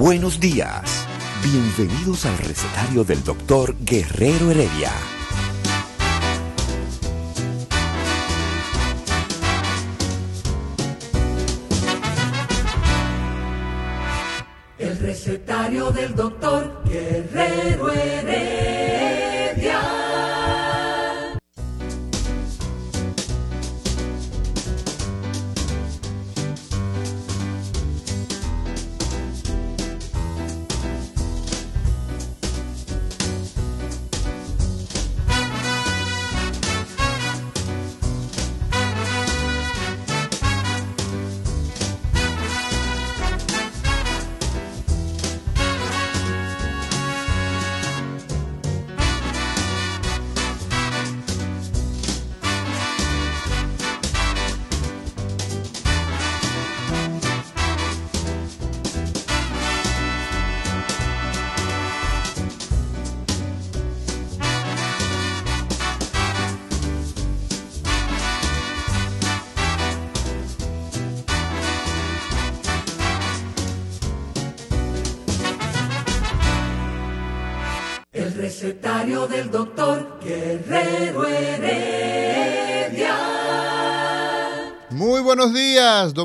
Buenos días. Bienvenidos al recetario del doctor Guerrero Heredia. El recetario del doctor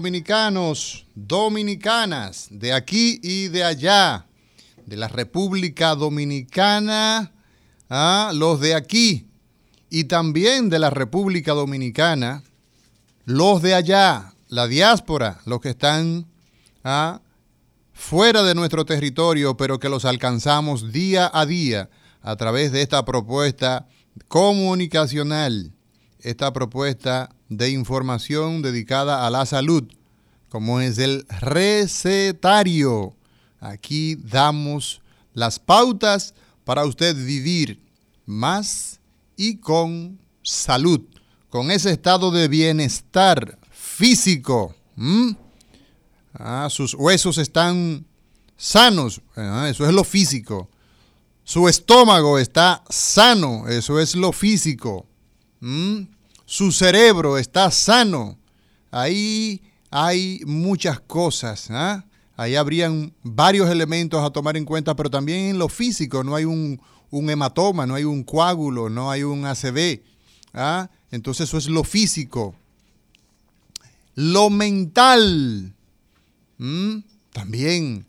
dominicanos, dominicanas, de aquí y de allá, de la República Dominicana, a los de aquí, y también de la República Dominicana, los de allá, la diáspora, los que están ah, fuera de nuestro territorio, pero que los alcanzamos día a día a través de esta propuesta comunicacional, esta propuesta de información dedicada a la salud, como es el recetario. Aquí damos las pautas para usted vivir más y con salud, con ese estado de bienestar físico. Ah, sus huesos están sanos, eso es lo físico. Su estómago está sano, eso es lo físico. Su cerebro está sano. Ahí hay muchas cosas. ¿ah? Ahí habrían varios elementos a tomar en cuenta, pero también en lo físico. No hay un, hematoma, no hay un coágulo, no hay un ACV. ¿ah? Entonces eso es lo físico. Lo mental. También,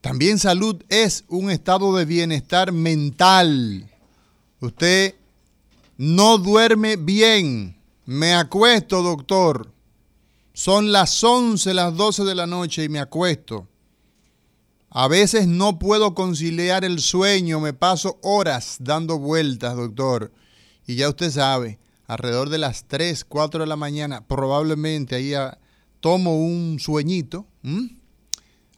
también salud es un estado de bienestar mental. Usted no duerme bien. Me acuesto, doctor. Son las 11, las 12 de la noche y me acuesto. A veces no puedo conciliar el sueño, me paso horas dando vueltas, doctor. Y ya usted sabe, alrededor de las 3, 4 de la mañana, probablemente ahí tomo un sueñito.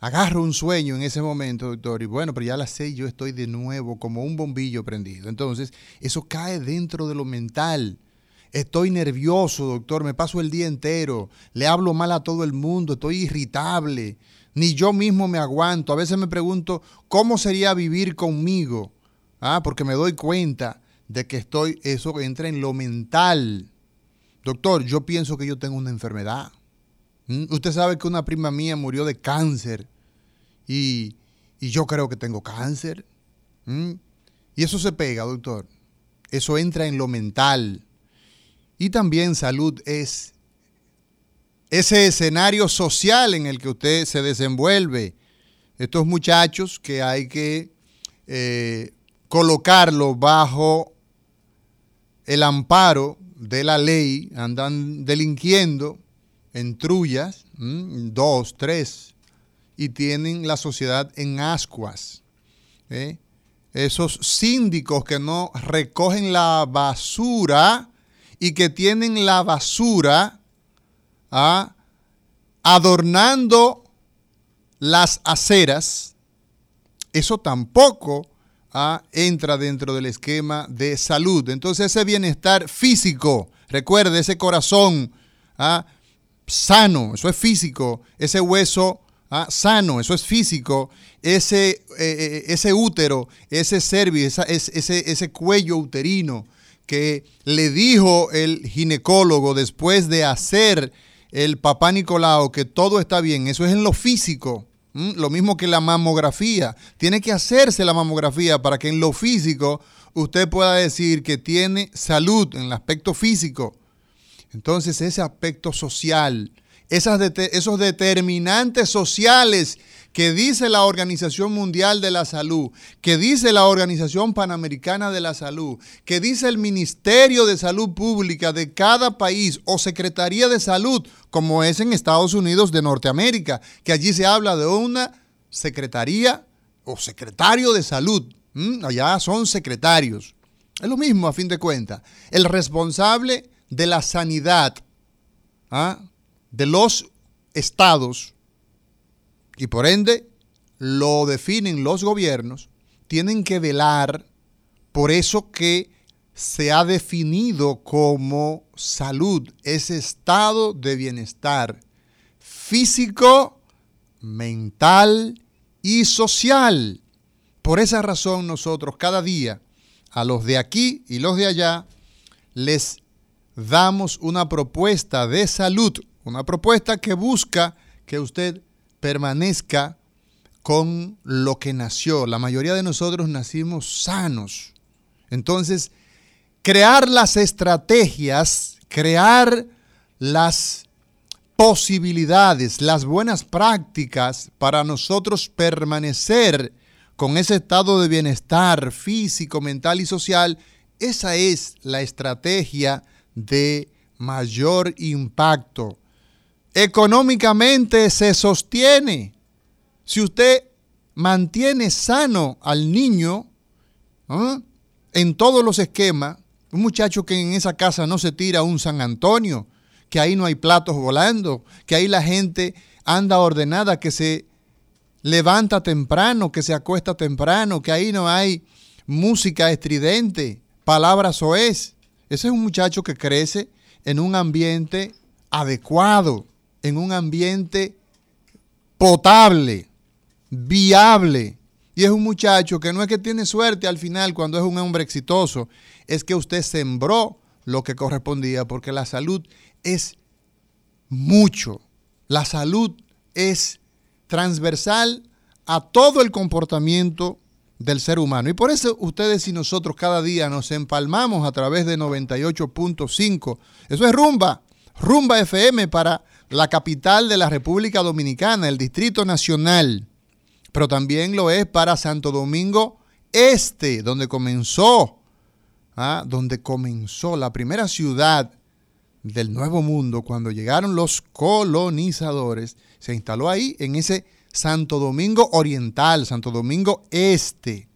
Agarro un sueño en ese momento, doctor, y bueno, pero ya a las 6 yo estoy de nuevo como un bombillo prendido. Entonces, eso cae dentro de lo mental. Estoy nervioso, doctor, me paso el día entero, le hablo mal a todo el mundo, estoy irritable, ni yo mismo me aguanto. A veces me pregunto, ¿cómo sería vivir conmigo? Ah, porque me doy cuenta de que estoy, eso entra en lo mental. Doctor, yo pienso que yo tengo una enfermedad. ¿Mm? Usted sabe que una prima mía murió de cáncer y, y yo creo que tengo cáncer. ¿Mm? Y eso se pega, doctor. Eso entra en lo mental. Y también salud es ese escenario social en el que usted se desenvuelve. Estos muchachos que hay que eh, colocarlos bajo el amparo de la ley, andan delinquiendo en trullas, dos, tres, y tienen la sociedad en ascuas. ¿eh? esos síndicos que no recogen la basura y que tienen la basura ¿ah? adornando las aceras, eso tampoco ¿ah? entra dentro del esquema de salud. Entonces ese bienestar físico, recuerde, ese corazón ¿ah? Sano, eso es físico, ese hueso ¿ah? sano, eso es físico, ese, eh, eh, ese útero, ese ese, ese cuello uterino que le dijo el ginecólogo después de hacer el papá Nicolau que todo está bien, eso es en lo físico. Lo mismo que la mamografía. Tiene que hacerse la mamografía para que en lo físico usted pueda decir que tiene salud en el aspecto físico. Entonces ese aspecto social, esos determinantes sociales que dice la Organización Mundial de la Salud, que dice la Organización Panamericana de la Salud, que dice el Ministerio de Salud Pública de cada país o Secretaría de Salud, como es en Estados Unidos de Norteamérica, que allí se habla de una Secretaría o Secretario de Salud. Allá son secretarios. Es lo mismo a fin de cuentas. El responsable de la sanidad ¿ah? de los estados y por ende lo definen los gobiernos, tienen que velar por eso que se ha definido como salud, ese estado de bienestar físico, mental y social. Por esa razón nosotros cada día a los de aquí y los de allá les damos una propuesta de salud, una propuesta que busca que usted permanezca con lo que nació. La mayoría de nosotros nacimos sanos. Entonces, crear las estrategias, crear las posibilidades, las buenas prácticas para nosotros permanecer con ese estado de bienestar físico, mental y social, esa es la estrategia de mayor impacto económicamente se sostiene. Si usted mantiene sano al niño en todos los esquemas, un muchacho que en esa casa no se tira un San Antonio, que ahí no hay platos volando, que ahí la gente anda ordenada, que se levanta temprano, que se acuesta temprano, que ahí no hay música estridente, palabras es. Ese es un muchacho que crece en un ambiente adecuado en un ambiente potable, viable. Y es un muchacho que no es que tiene suerte al final cuando es un hombre exitoso, es que usted sembró lo que correspondía, porque la salud es mucho. La salud es transversal a todo el comportamiento del ser humano. Y por eso ustedes y nosotros cada día nos empalmamos a través de 98.5. Eso es rumba, rumba FM para la capital de la República Dominicana, el Distrito Nacional, pero también lo es para Santo Domingo Este, donde comenzó, ¿ah? donde comenzó la primera ciudad del Nuevo Mundo, cuando llegaron los colonizadores, se instaló ahí en ese Santo Domingo Oriental, Santo Domingo Este.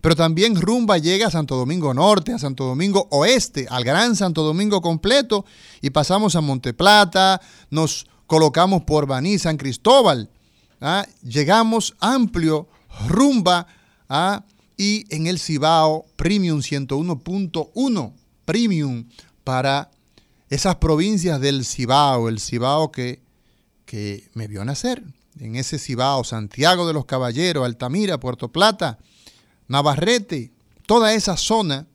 Pero también rumba llega a Santo Domingo Norte, a Santo Domingo Oeste, al Gran Santo Domingo completo y pasamos a Monteplata, nos colocamos por Baní, San Cristóbal, ¿ah? llegamos amplio, rumba ¿ah? y en el Cibao Premium 101.1, Premium para esas provincias del Cibao, el Cibao que, que me vio nacer, en ese Cibao, Santiago de los Caballeros, Altamira, Puerto Plata, Navarrete, toda esa zona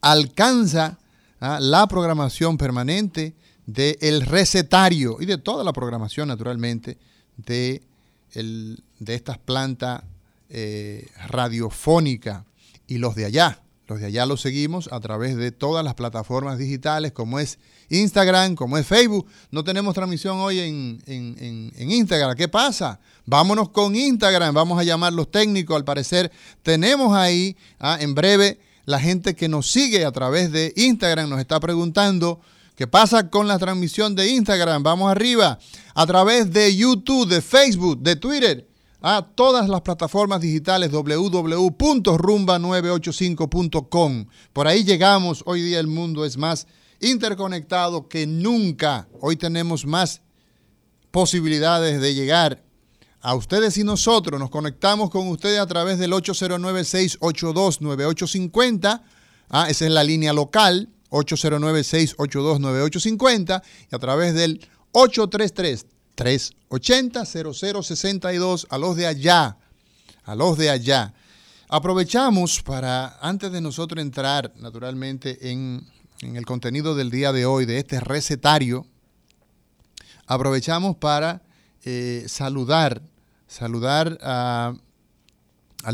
alcanza ¿ah? la programación permanente del recetario y de toda la programación, naturalmente, de, estas plantas eh, radiofónicas y los de allá. Los de allá los seguimos a través de todas las plataformas digitales, como es Instagram, como es Facebook. No tenemos transmisión hoy en, en, Instagram. ¿Qué pasa? Vámonos con Instagram. Vamos a llamar los técnicos. Al parecer, tenemos ahí ah, en breve la gente que nos sigue a través de Instagram. Nos está preguntando qué pasa con la transmisión de Instagram. Vamos arriba. A través de YouTube, de Facebook, de Twitter. A todas las plataformas digitales www.rumba985.com. Por ahí llegamos, hoy día el mundo es más interconectado que nunca. Hoy tenemos más posibilidades de llegar a ustedes y nosotros. Nos conectamos con ustedes a través del 809-682-9850. Ah, esa es la línea local, 809-682-9850. Y a través del 833 380-0062 a los de allá, a los de allá. Aprovechamos para, antes de nosotros entrar naturalmente en, el contenido del día de hoy, de este recetario, aprovechamos para eh, saludar, saludar al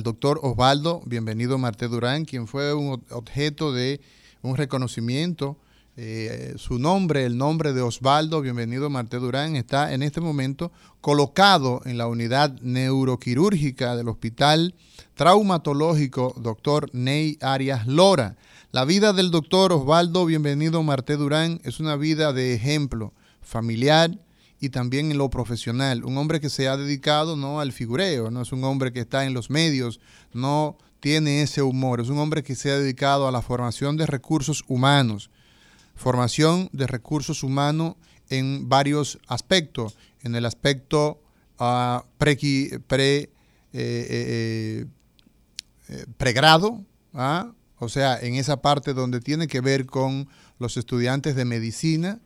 doctor Osvaldo, bienvenido Marte Durán, quien fue un objeto de un reconocimiento eh, su nombre, el nombre de Osvaldo, bienvenido Marte Durán, está en este momento colocado en la unidad neuroquirúrgica del Hospital Traumatológico Dr. Ney Arias Lora. La vida del doctor Osvaldo, bienvenido Marte Durán, es una vida de ejemplo familiar y también en lo profesional. Un hombre que se ha dedicado no al figureo, no es un hombre que está en los medios, no tiene ese humor, es un hombre que se ha dedicado a la formación de recursos humanos formación de recursos humanos en varios aspectos. En el aspecto uh, pre, pre pregrado, ¿ah? o sea, en esa parte donde tiene que ver con los estudiantes de medicina,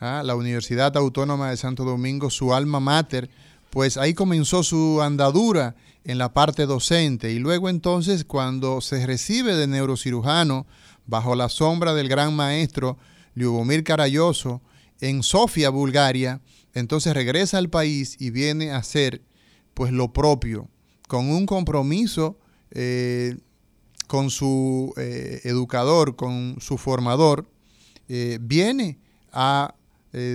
¿ah? la Universidad Autónoma de Santo Domingo, su alma mater, pues ahí comenzó su andadura en la parte docente y luego entonces cuando se recibe de neurocirujano bajo la sombra del gran maestro Liubomir Carayoso en Sofía, Bulgaria, entonces regresa al país y viene a hacer pues lo propio, con un compromiso eh, con su eh, educador, con su formador, eh, viene a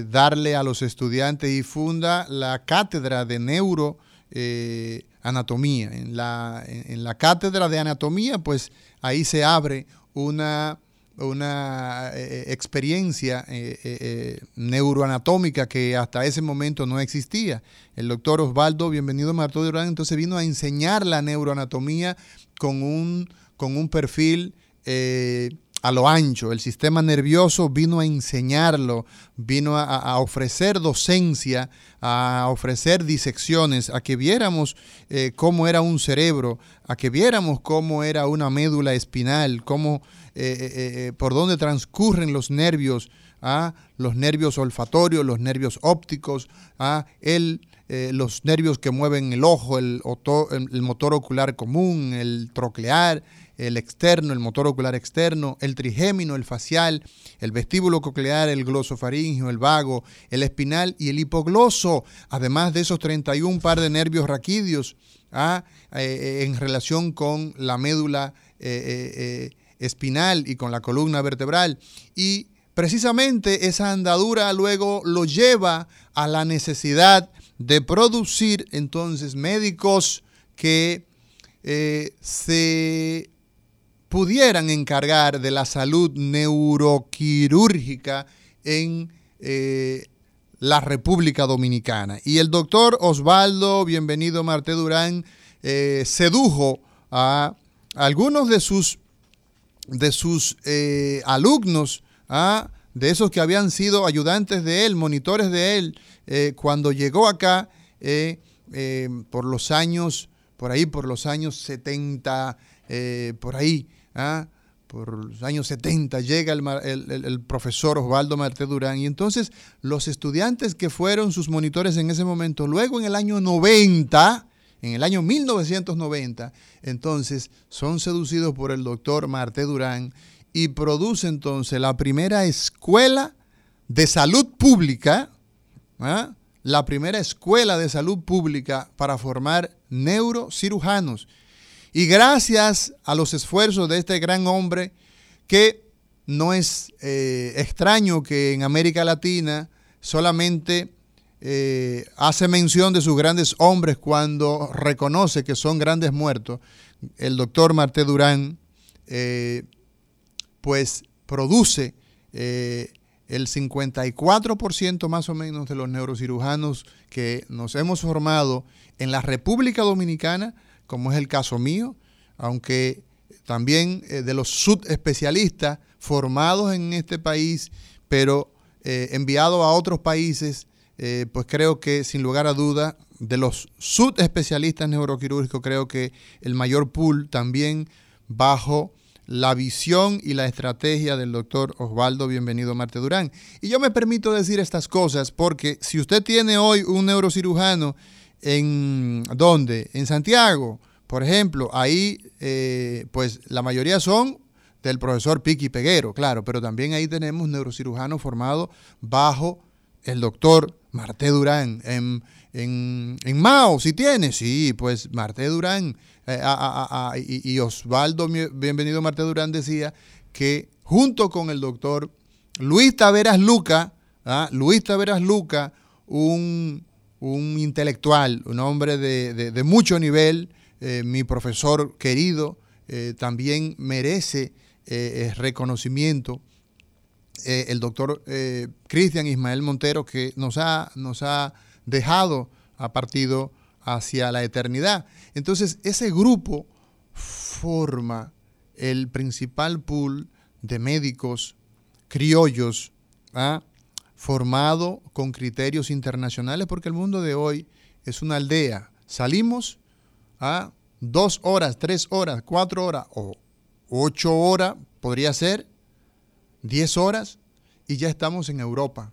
darle a los estudiantes y funda la cátedra de neuroanatomía. en, la, en la cátedra de anatomía, pues ahí se abre una una eh, eh, experiencia eh, neuroanatómica que hasta ese momento no existía. El doctor Osvaldo, bienvenido Marto Durán, entonces vino a enseñar la neuroanatomía con un, con un perfil a lo ancho. El sistema nervioso vino a enseñarlo, vino a, ofrecer docencia, a ofrecer disecciones, a que viéramos cómo era un cerebro, a que viéramos cómo era una médula espinal, cómo eh, eh, eh, por dónde transcurren los nervios, ¿ah? los nervios olfatorios, los nervios ópticos, ¿ah? el, los nervios que mueven el ojo, el, el, motor ocular común, el troclear, el externo, el motor ocular externo, el trigémino, el facial, el vestíbulo coclear, el glosofaringio, el vago, el espinal y el hipogloso, además de esos 31 par de nervios raquídeos ¿ah? en relación con la médula espinal y con la columna vertebral. Y precisamente esa andadura luego lo lleva a la necesidad de producir entonces médicos que eh, se pudieran encargar de la salud neuroquirúrgica en eh, la República Dominicana. Y el doctor Osvaldo, bienvenido Marte Durán, eh, sedujo a algunos de sus de sus eh, alumnos, ¿ah? de esos que habían sido ayudantes de él, monitores de él, eh, cuando llegó acá eh, por los años, por ahí, por los años 70, por ahí, ¿ah? por los años 70 llega el, profesor Osvaldo Marte Durán y entonces los estudiantes que fueron sus monitores en ese momento, luego en el año 90, en el año 1990, entonces son seducidos por el doctor Marte Durán y produce entonces la primera escuela de salud pública, ¿ah? la primera escuela de salud pública para formar neurocirujanos. Y gracias a los esfuerzos de este gran hombre, que no es eh, extraño que en América Latina solamente eh, hace mención de sus grandes hombres cuando reconoce que son grandes muertos, el doctor Marte Durán, eh, pues produce eh, el 54% más o menos de los neurocirujanos que nos hemos formado en la República Dominicana, como es el caso mío, aunque también de los subespecialistas formados en este país, pero enviados a otros países, eh, pues creo que sin lugar a duda, de los subespecialistas neuroquirúrgicos, creo que el mayor pool también bajo la visión y la estrategia del doctor Osvaldo Bienvenido Marte Durán. Y yo me permito decir estas cosas porque si usted tiene hoy un neurocirujano en ¿dónde? En Santiago, por ejemplo, ahí eh, pues la mayoría son del profesor Piqui Peguero, claro, pero también ahí tenemos neurocirujanos formados bajo el doctor Marte Durán. En, en, Mao, si tiene, sí, pues Marte Durán eh, y, Osvaldo, bienvenido Marte Durán, decía que junto con el doctor Luis Taveras Luca, ¿ah? Luis Taveras Luca, un, intelectual, un hombre de, mucho nivel, eh, mi profesor querido, eh, también merece reconocimiento. El doctor Cristian Ismael Montero, que nos ha, nos ha dejado a partido hacia la eternidad. Entonces, ese grupo forma el principal pool de médicos criollos, ¿ah? formado con criterios internacionales, porque el mundo de hoy es una aldea. Salimos a dos horas, tres horas, cuatro horas o ocho horas, podría ser, diez horas, y ya estamos en Europa.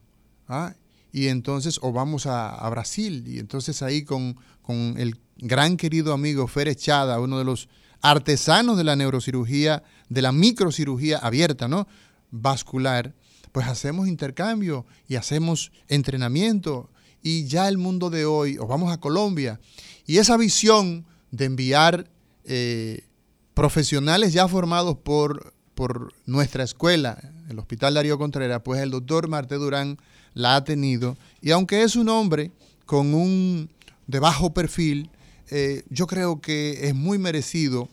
¿ah? y entonces, o vamos a, Brasil, y entonces ahí con, el gran querido amigo Fer Echada, uno de los artesanos de la neurocirugía, de la microcirugía abierta, ¿no? Vascular, pues hacemos intercambio y hacemos entrenamiento. Y ya el mundo de hoy, o vamos a Colombia, y esa visión de enviar eh, profesionales ya formados por, por nuestra escuela, el Hospital Darío Contreras, pues el doctor Marte Durán la ha tenido. Y aunque es un hombre con un de bajo perfil, eh, yo creo que es muy merecido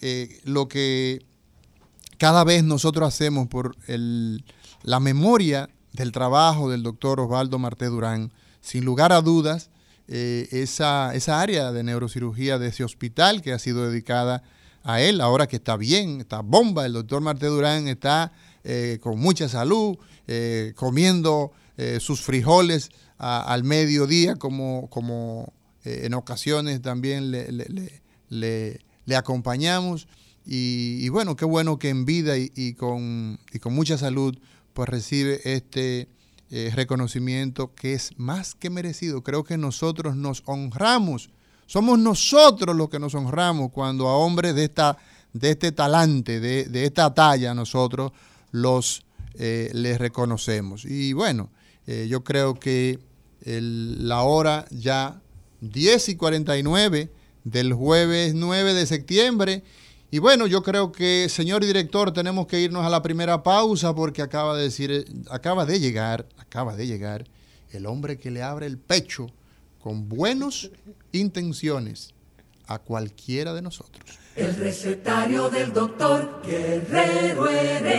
eh, lo que cada vez nosotros hacemos por la memoria del trabajo del doctor Osvaldo Marté Durán. Sin lugar a dudas, eh, esa, esa área de neurocirugía de ese hospital que ha sido dedicada a él, ahora que está bien, está bomba, el doctor Marté Durán está con mucha salud, comiendo eh, sus frijoles al mediodía, como, como eh, en ocasiones también le, acompañamos. Y, bueno, qué bueno que en vida y, con, con, mucha salud pues recibe este eh, reconocimiento que es más que merecido. Creo que nosotros nos honramos. Somos nosotros los que nos honramos cuando a hombres de, esta, de este talante, de, de esta talla, nosotros los les reconocemos. Y bueno, eh, yo creo que la hora ya 10 y 49 del jueves 9 de septiembre. Y bueno, yo creo que, señor director, tenemos que irnos a la primera pausa porque acaba de decir, acaba de llegar, acaba de llegar el hombre que le abre el pecho con buenas intenciones a cualquiera de nosotros. El recetario del doctor Guerrero Heredia.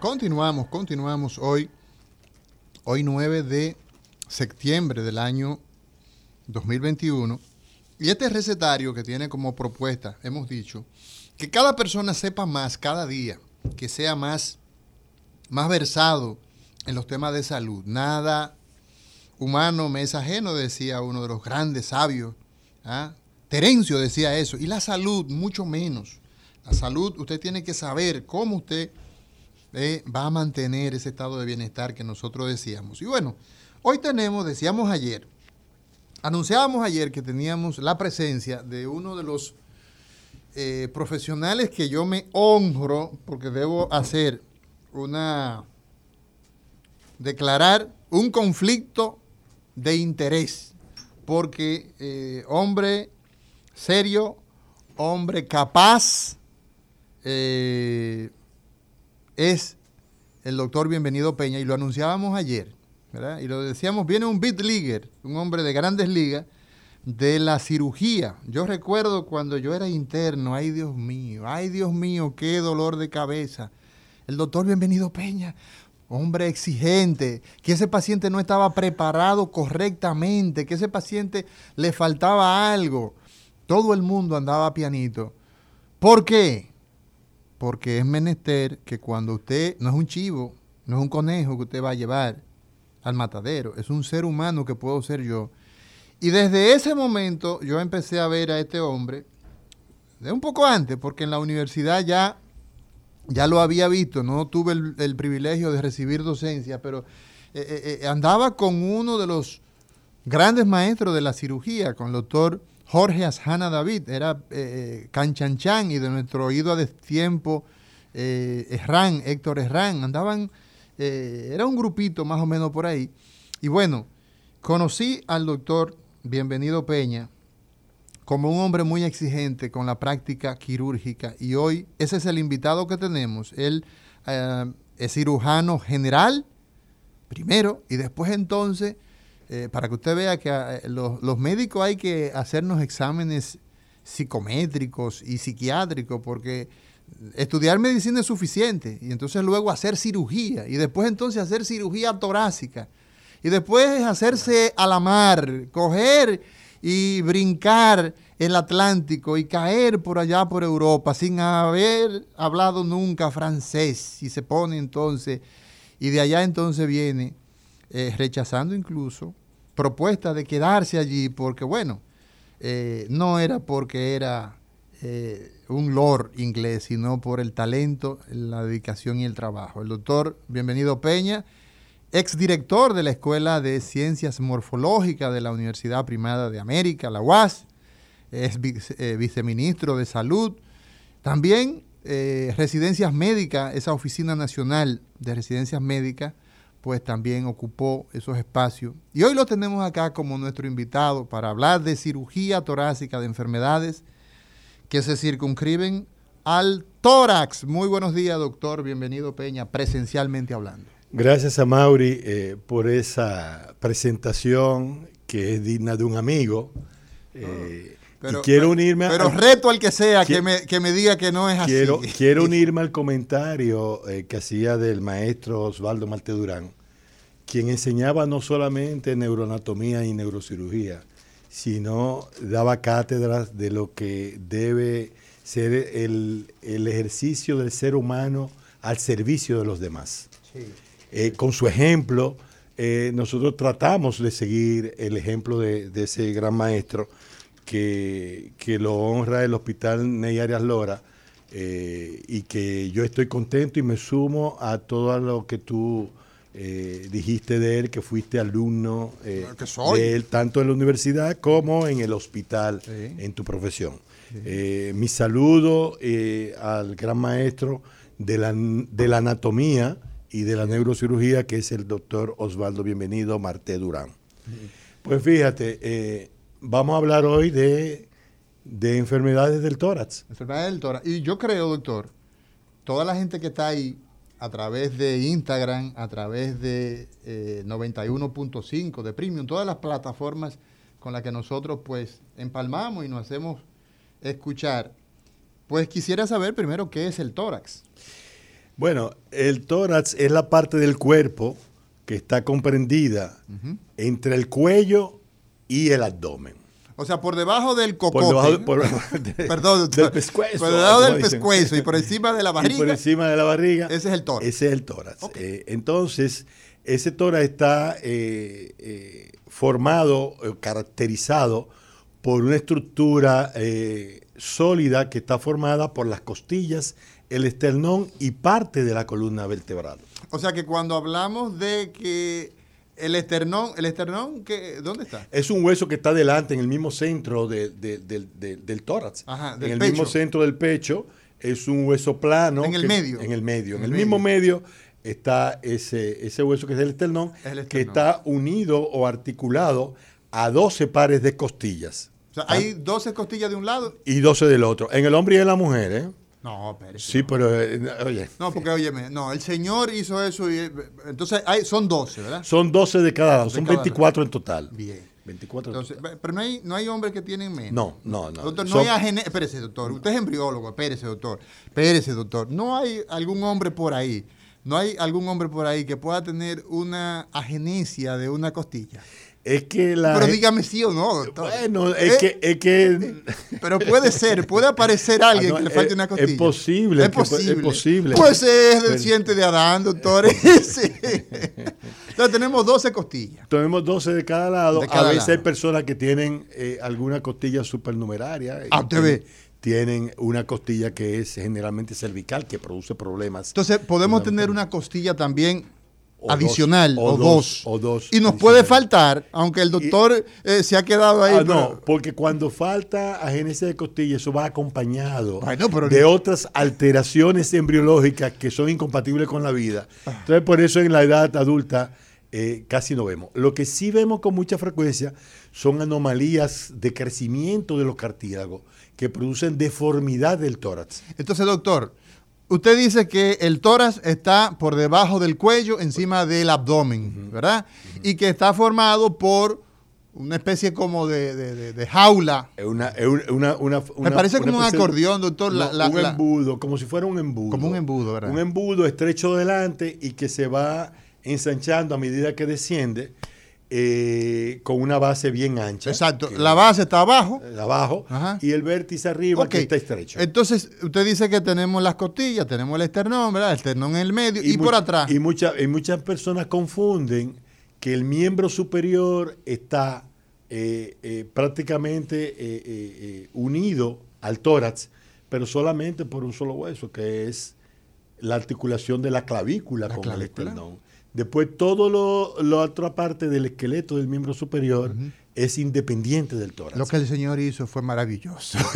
Continuamos, continuamos hoy, hoy 9 de septiembre del año 2021. Y este recetario que tiene como propuesta, hemos dicho, que cada persona sepa más cada día, que sea más, más versado en los temas de salud. Nada humano me es ajeno, decía uno de los grandes sabios. ¿ah? Terencio decía eso. Y la salud, mucho menos. La salud, usted tiene que saber cómo usted va a mantener ese estado de bienestar que nosotros decíamos. Y bueno, hoy tenemos, decíamos ayer, anunciábamos ayer que teníamos la presencia de uno de los eh, profesionales que yo me honro porque debo hacer una, declarar un conflicto de interés, porque eh, hombre serio, hombre capaz, eh, es el doctor Bienvenido Peña, y lo anunciábamos ayer, ¿verdad? Y lo decíamos, viene un leaguer, un hombre de grandes ligas, de la cirugía. Yo recuerdo cuando yo era interno, ay Dios mío, ay Dios mío, qué dolor de cabeza. El doctor Bienvenido Peña, hombre exigente, que ese paciente no estaba preparado correctamente, que ese paciente le faltaba algo. Todo el mundo andaba pianito. ¿Por qué? Porque es menester que cuando usted no es un chivo, no es un conejo que usted va a llevar al matadero, es un ser humano que puedo ser yo. Y desde ese momento yo empecé a ver a este hombre, de un poco antes, porque en la universidad ya, ya lo había visto, no tuve el, privilegio de recibir docencia, pero eh, eh, eh, andaba con uno de los grandes maestros de la cirugía, con el doctor Jorge Asjana David, era eh, Canchanchan y de nuestro oído a destiempo, Herrán, Héctor Herrán, andaban, era un grupito más o menos por ahí. Y bueno, conocí al doctor Bienvenido Peña, como un hombre muy exigente con la práctica quirúrgica y hoy ese es el invitado que tenemos. Él eh, es cirujano general primero y después entonces, eh, para que usted vea que eh, los, los, médicos hay que hacernos exámenes psicométricos y psiquiátricos porque estudiar medicina es suficiente y entonces luego hacer cirugía y después entonces hacer cirugía torácica y después hacerse a la mar, coger y brincar el Atlántico y caer por allá por Europa sin haber hablado nunca francés y se pone entonces, y de allá entonces viene eh, rechazando incluso propuestas de quedarse allí porque bueno, eh, no era porque era eh, un lord inglés, sino por el talento, la dedicación y el trabajo. El doctor, bienvenido Peña, exdirector de la Escuela de Ciencias Morfológicas de la Universidad Primada de América, la UAS, es eh, viceministro de Salud, también Residencias Médicas, esa Oficina Nacional de Residencias Médicas, pues también ocupó esos espacios. Y hoy lo tenemos acá como nuestro invitado para hablar de cirugía torácica, de enfermedades que se circunscriben al tórax. Muy buenos días, doctor. Bienvenido, Peña, presencialmente hablando. Gracias a Mauri eh, por esa presentación que es digna de un amigo. Eh, pero, quiero unirme pero reto al que sea que, me, que, me, diga que no es quiero, así. Quiero unirme al comentario eh, que hacía del maestro Osvaldo Marte Durán, quien enseñaba no solamente neuroanatomía y neurocirugía, sino daba cátedras de lo que debe ser el, el ejercicio del ser humano al servicio de los demás. Sí. Eh, con su ejemplo, eh, nosotros tratamos de seguir el ejemplo de, ese gran maestro que, lo honra el Hospital Ney Arias Lora eh, y que yo estoy contento y me sumo a todo lo que tú dijiste de él, que fuiste alumno de él, tanto en la universidad como en el hospital, en tu profesión. mi saludo al gran maestro de la, de la anatomía, y de la neurocirugía, que es el doctor Osvaldo. Bienvenido Marté Durán. Pues fíjate, eh, vamos a hablar hoy de, enfermedades del tórax. Enfermedades del tórax. Y yo creo, doctor, toda la gente que está ahí a través de Instagram, a través de 91.5, eh, de Premium, todas las plataformas con las que nosotros pues empalmamos y nos hacemos escuchar, pues quisiera saber primero qué es el tórax. Bueno, el tórax es la parte del cuerpo que está comprendida entre el cuello y el abdomen. O sea, por debajo del cocote. Por debajo, perdón, del pescuezo. Por debajo del pescuezo y por encima de la barriga. Y por encima de la barriga. Ese es el tórax. Ese es el tórax. Eh, entonces, ese tórax está eh, eh, formado, caracterizado por una estructura sólida que está formada por las costillas el esternón y parte de la columna vertebral. O sea que cuando hablamos de que el esternón, el esternón, ¿qué, ¿dónde está? Es un hueso que está delante, en el mismo centro de- de- del- del- del tórax. Ajá, en el pecho. mismo centro del pecho es un hueso plano. En el que- medio. En el medio. En, En el, mismo medio está ese, ese hueso que es el esternón, Es el que esternón. está unido o articulado a 12 pares de costillas. O sea, hay 12 costillas de un lado. Y 12 del otro. En el hombre y en la mujer, ¿eh? No, espérese. Sí, pero, eh, oye, No, porque óyeme, no, el señor hizo eso y entonces hay, son 12, ¿verdad? son 12 de cada lado, son cada 24 en total. Bien. 24 en Entonces, total. pero no hay, no hay hombres que tienen menos. No, no, no. Doctor, no Son- hay agene... Espérese, doctor. Usted es embriólogo. Espérese, doctor. Espérese, doctor. No hay algún hombre por ahí. No hay algún hombre por ahí que pueda tener una agenesia de una costilla. Es que la. Pero dígame sí o no, doctor. Bueno, es Eh, que. Es que Pero puede ser, puede aparecer alguien Ah, no, que le falte es- una es costilla. posible, Es pu- es posible. posible. Pues es siente de Adán, doctor. ese. Entonces tenemos 12 costillas. Tenemos 12 de cada lado. De cada a veces lado. hay personas que tienen eh, alguna costilla supernumeraria. Ah, y usted ve. Tienen una costilla que es generalmente cervical, que produce problemas. Entonces podemos tener una costilla también O adicional dos, o, o dos, dos, o dos Y nos puede faltar, aunque el doctor eh, se ha quedado ahí. Ah, pero- no, porque cuando falta agenesia de costilla, eso va acompañado pero- de otras alteraciones embriológicas que son incompatibles con la vida. Ah. Entonces, por eso en la edad adulta eh, casi no vemos. Lo que sí vemos con mucha frecuencia son anomalías de crecimiento de los cartílagos que producen deformidad del tórax. Entonces, doctor, usted dice que el tórax está por debajo del cuello, encima del abdomen, ¿verdad? Y que está formado por una especie como de, de- de- de jaula. Una, una, una- Me parece como un acordeón, doctor. la- un embudo, como si fuera un embudo. Como un embudo, ¿verdad? Un embudo estrecho delante y que se va ensanchando a medida que desciende eh, con una base bien ancha. Exacto. La base está abajo. eh, abajo Ajá. y el vértice arriba que está estrecho. Entonces, usted dice que tenemos las costillas, tenemos el esternón, ¿verdad? El esternón en el medio y, por atrás. Y, mucha- y muchas personas confunden que el miembro superior está eh, eh, prácticamente eh, eh, unido al tórax, pero solamente por un solo hueso, que es la articulación de la clavícula La con clavícula. el esternón. Después, todo lo, la otra parte del esqueleto del miembro superior es independiente del tórax. Lo que el señor hizo fue maravilloso.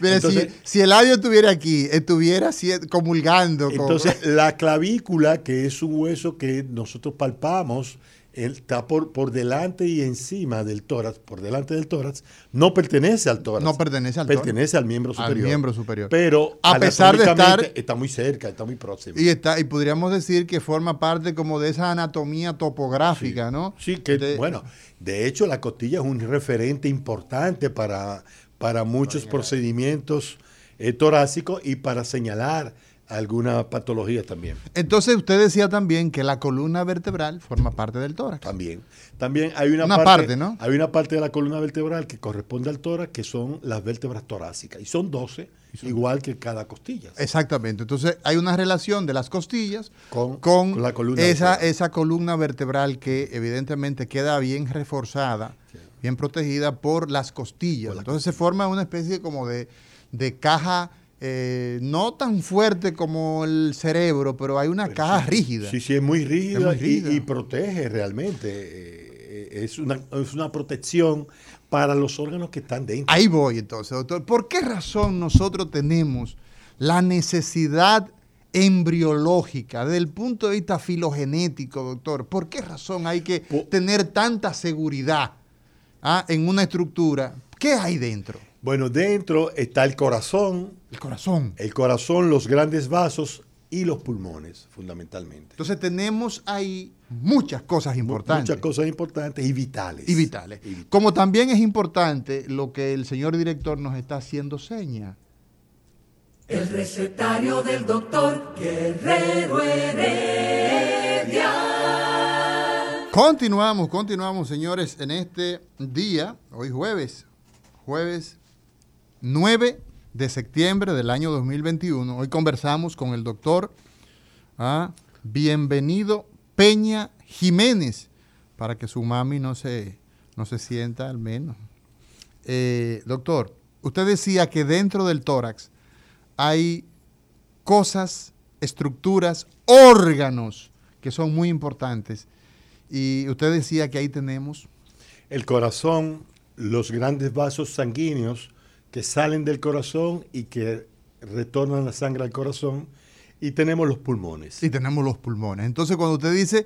Mire, Entonces- si, si Eladio estuviera aquí, estuviera así, comulgando. con- Entonces, la clavícula, que es un hueso que nosotros palpamos, él está por, por delante y encima del tórax, por delante del tórax, no pertenece al tórax. No pertenece al tórax. Pertenece al miembro Al superior. miembro superior. Pero, A pesar de estar- Está muy cerca, está muy próximo. y, está, y podríamos decir que forma parte como de esa anatomía topográfica, ¿no? Sí, que De- bueno, de hecho la costilla es un referente importante para, para muchos procedimientos eh, torácicos y para señalar alguna patología también. Entonces usted decía también que la columna vertebral forma parte del tórax. También. También hay una, Una parte, parte, ¿no? Hay una parte de la columna vertebral que corresponde al tórax, que son las vértebras torácicas. Y son 12, igual que cada costilla. Exactamente. Entonces hay una relación de las costillas Con- con, con la columna esa, vertebral. esa columna vertebral que evidentemente queda bien reforzada, bien protegida por las costillas. Entonces se forma una especie como de, de caja eh, no tan fuerte como el cerebro, pero hay una caja rígida. Sí, sí, es muy rígida, Es muy y- rígida. Y, protege realmente. eh, es, una, es una protección para los órganos que están dentro. Ahí voy entonces, doctor. ¿Por qué razón nosotros tenemos la necesidad embriológica desde el punto de vista filogenético, doctor? ¿Por qué razón hay que tener tanta seguridad ah, en una estructura? ¿Qué hay dentro? Bueno, dentro está el corazón, El corazón. el corazón, los grandes vasos y los pulmones, fundamentalmente. Entonces tenemos ahí muchas cosas importantes. Muchas cosas importantes y vitales. y vitales. Y vitales. Como también es importante lo que el señor director nos está haciendo seña. El recetario del doctor Guerrero Heredia. Continuamos, continuamos, señores, en este día, hoy jueves, jueves 9 de septiembre del año 2021. Hoy conversamos con el doctor ah, Bienvenido Peña Jiménez, para que su mami no se, no se sienta al menos. Eh, doctor, usted decía que dentro del tórax hay cosas, estructuras, órganos que son muy importantes. Y usted decía que ahí tenemos... El corazón, los grandes vasos sanguíneos que salen del corazón y que retornan la sangre al corazón. Y tenemos los pulmones. Y tenemos los pulmones. Entonces, cuando usted dice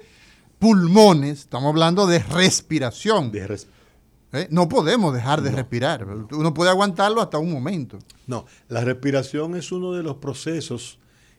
pulmones, estamos hablando de respiración. De res- ¿eh? No podemos dejar de respirar. Uno puede aguantarlo hasta un momento. no, la respiración es uno de los procesos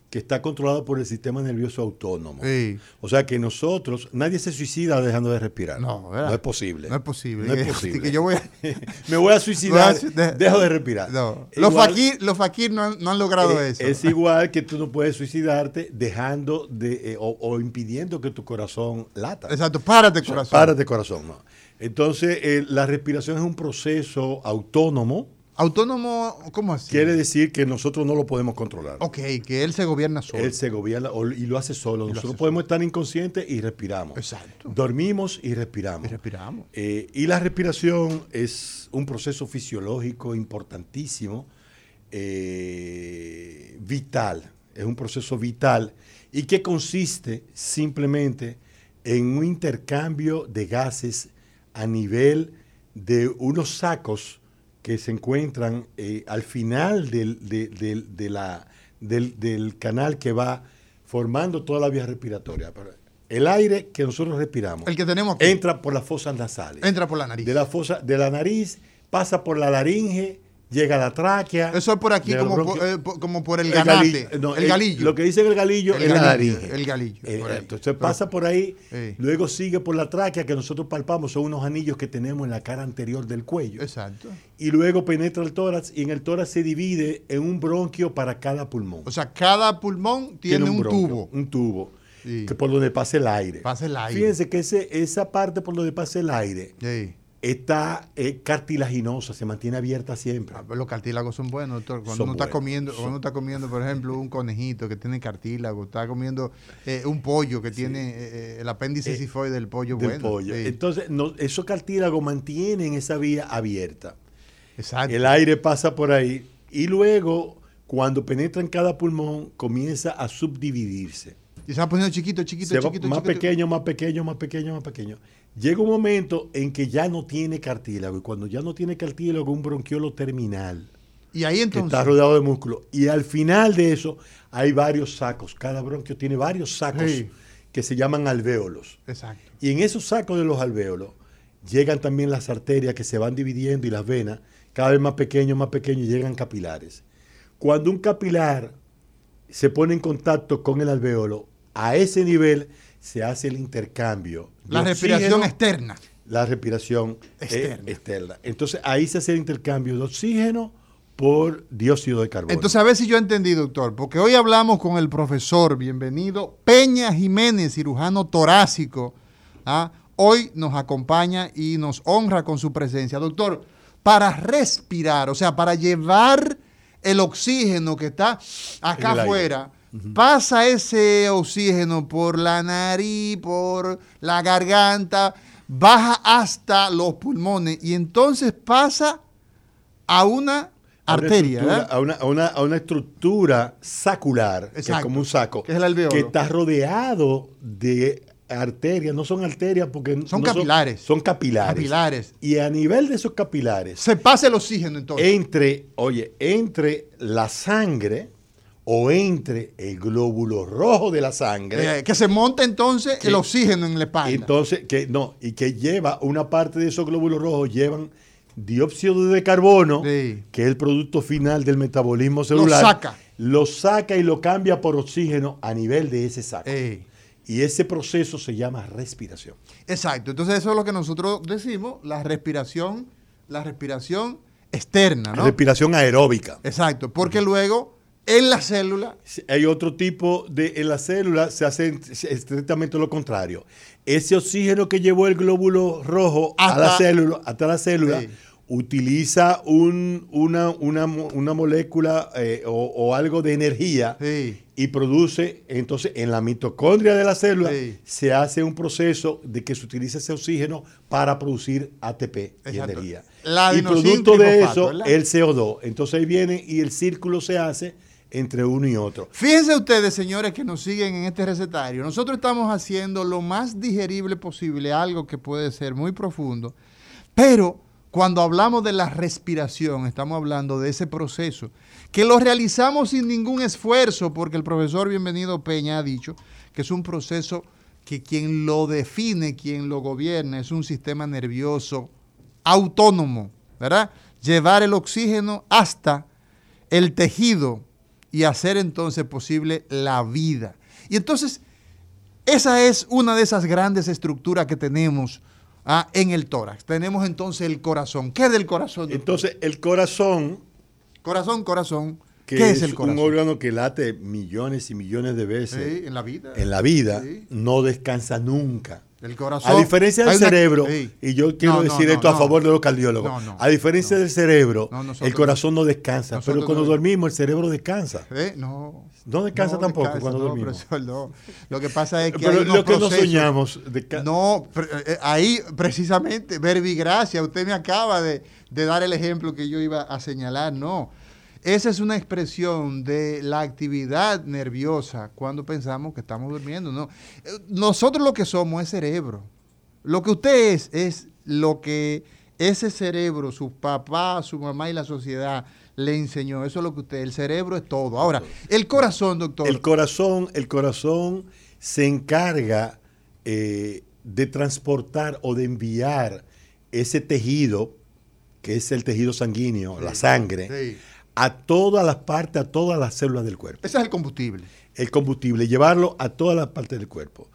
que está controlado por el sistema nervioso autónomo. Sí. O sea que nosotros, nadie se suicida dejando de respirar. No, ¿verdad? no es posible. No es posible. No es posible. que yo voy a- Me voy a suicidar, dejo de respirar. No. Los fakir, los fakir no, han, no han logrado Eh, eso. Es igual que tú no puedes suicidarte dejando de, eh, o, o impidiendo que tu corazón lata. Exacto, párate, O sea, corazón. Párate corazón, no. Entonces, eh, la respiración es un proceso autónomo. Autónomo, ¿cómo así? Quiere decir que nosotros no lo podemos controlar. Ok, que él se gobierna solo. Él se gobierna y lo hace solo. lo Nosotros hace podemos estar inconscientes y respiramos. Exacto. Dormimos y respiramos. Y respiramos. Eh, y la respiración es un proceso fisiológico importantísimo, eh, vital. Es un proceso vital y que consiste simplemente en un intercambio de gases a nivel de unos sacos que se encuentran eh, al final del, de- del- de la- del- del canal que va formando toda la vía respiratoria. El aire que nosotros respiramos El que tenemos aquí. entra por las fosas nasales. Entra por la nariz. De la fosa, de la nariz, pasa por la laringe, llega la tráquea. Eso es por aquí, como, por, eh, por- como por el El ganate. galillo, no, el galillo. Lo que dice el galillo El es la galillo, laringe. el galillo, Eh, entonces Pero- pasa por ahí, luego sigue por la tráquea que nosotros palpamos, son unos anillos que tenemos en la cara anterior del cuello. Exacto. Y luego penetra el tórax y en el tórax se divide en un bronquio para cada pulmón. O sea, cada pulmón tiene, un, bronquio, tubo. Un tubo. Sí. Que por donde pasa el aire. Pasa el aire. Fíjense que ese, esa parte por donde pasa el aire Sí. Está eh, cartilaginosa, se mantiene abierta siempre. Ah, Los cartílagos son buenos, doctor. Cuando Son uno está comiendo, son- cuando uno está comiendo, por ejemplo, un conejito que tiene cartílago, está comiendo eh, un pollo que tiene eh, el apéndice sifoide del pollo del bueno. pollo. Sí. Entonces, no, esos cartílagos mantienen esa vía abierta. Exacto. El aire pasa por ahí y luego, cuando penetra en cada pulmón, comienza a subdividirse. y se va poniendo chiquito, chiquito, Se va chiquito, más chiquito. pequeño, más pequeño, más pequeño, más pequeño. Llega un momento en que ya no tiene cartílago. Y cuando ya no tiene cartílago, un bronquiolo terminal. Y ahí que entonces. está rodeado de músculo. Y al final de eso hay varios sacos. Cada bronquio tiene varios sacos Sí. que se llaman alvéolos. Exacto. Y en esos sacos de los alvéolos llegan también las arterias que se van dividiendo y las venas, cada vez más pequeños, más pequeños, y llegan capilares. Cuando un capilar se pone en contacto con el alvéolo, a ese nivel se hace el intercambio. La respiración externa. La respiración Externa. externa. Entonces ahí se hace el intercambio de oxígeno por dióxido de carbono. Entonces, a ver si yo entendí, doctor, porque hoy hablamos con el profesor, bienvenido, Peña Jiménez, cirujano torácico. ¿ah? Hoy nos acompaña y nos honra con su presencia. Doctor, para respirar, o sea, para llevar el oxígeno que está acá En pasa ese oxígeno por la nariz, por la garganta, baja hasta los pulmones y entonces pasa a una A arteria, una, a una- a una estructura sacular, que es como un saco, que es el que está rodeado de arterias. No son arterias porque Son no capilares. Son, capilares. Capilares. Y a nivel de esos capilares, Se pasa el oxígeno entonces. entre, oye, entre la sangre o entre el glóbulo rojo de la sangre, Eh, que se monta entonces el oxígeno en la espalda. entonces, que no, y que lleva una parte de esos glóbulos rojos, llevan dióxido de carbono, Sí. que es el producto final del metabolismo celular. saca. Lo saca y lo cambia por oxígeno a nivel de ese saco. Eh, Y ese proceso se llama respiración. exacto. Entonces eso es lo que nosotros decimos, la respiración, la respiración externa, ¿no? Respiración aeróbica. exacto. Porque luego en la célula, Hay otro tipo de, en la célula se hace estrictamente lo contrario. Ese oxígeno que llevó el glóbulo rojo a la Hasta- célula, hasta la célula, Sí. utiliza un- una, una mo- una molécula eh, o, o algo de energía Sí. y produce, entonces en la mitocondria de la célula Sí. se hace un proceso de que se utiliza ese oxígeno para producir ATP y Exacto. energía. La y producto de eso, ¿verdad? el CO2. Entonces ahí viene y el círculo se hace entre uno y otro. Fíjense ustedes, señores, que nos siguen en este recetario. Nosotros estamos haciendo lo más digerible posible, algo que puede ser muy profundo, pero cuando hablamos de la respiración, estamos hablando de ese proceso, que lo realizamos sin ningún esfuerzo, porque el profesor Bienvenido Peña ha dicho que es un proceso que quien lo define, quien lo gobierna, es un sistema nervioso autónomo, ¿verdad? Llevar el oxígeno hasta el tejido y hacer entonces posible la vida. Y entonces, esa es una de esas grandes estructuras que tenemos ah, en el tórax. Tenemos entonces el corazón. ¿Qué es del corazón? Entonces, el corazón, corazón, corazón. que ¿Qué es, es el corazón? un órgano que late millones y millones de veces Sí, en la vida. en la vida, Sí. no descansa nunca. El corazón. A diferencia del una- cerebro, Sí. y yo quiero No, no, decir no, esto a favor de los cardiólogos, a diferencia del cerebro, nosotros- el corazón no descansa, pero cuando no- dormimos el cerebro descansa. ¿Eh? No. No descansa tampoco cuando dormimos. profesor, no. Lo que pasa es que Pero hay lo que no soñamos, No, eh, ahí precisamente, verbigracia, usted me acaba de, de dar el ejemplo que yo iba a señalar, no. Esa es una expresión de la actividad nerviosa cuando pensamos que estamos durmiendo, no. Eh, Nosotros lo que somos es cerebro. Lo que usted es, es lo que ese cerebro, su papá, su mamá y la sociedad le enseñó. Eso es lo que usted, el cerebro es todo. Ahora, el corazón, doctor. El corazón, el corazón se encarga eh, de transportar o de enviar ese tejido, que es el tejido sanguíneo, la sangre, Sí. A todas las partes, a todas las células del cuerpo. Ese es el combustible. El combustible, llevarlo a todas las partes del cuerpo.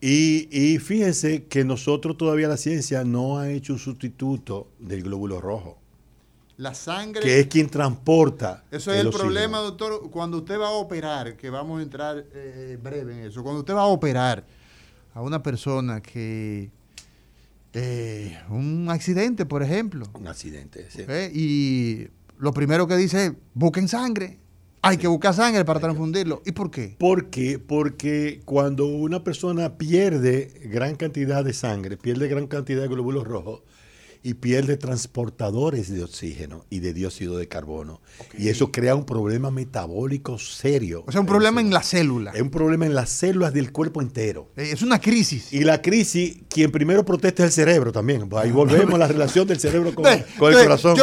Y, y fíjense que nosotros todavía la ciencia no ha hecho un sustituto del glóbulo rojo, La sangre. que es quien transporta. Eso es el, problema, doctor. Cuando usted va a operar, que vamos a entrar eh, breve en eso, cuando usted va a operar a una persona que. eh, un accidente, por ejemplo, Un accidente. sí. y lo primero que dice es: busquen sangre. Hay que buscar sangre para transfundirlo. ¿Y por qué? ¿Por qué? Porque cuando una persona pierde gran cantidad de sangre, pierde gran cantidad de glóbulos rojos y pierde transportadores de oxígeno y de dióxido de carbono, y eso crea un problema metabólico serio. O sea, un problema en la célula. Es un problema en las células del cuerpo entero. Eh, Es una crisis. Y la crisis, quien primero protesta es el cerebro también. Pues Ahí volvemos a la relación del cerebro con, el corazón.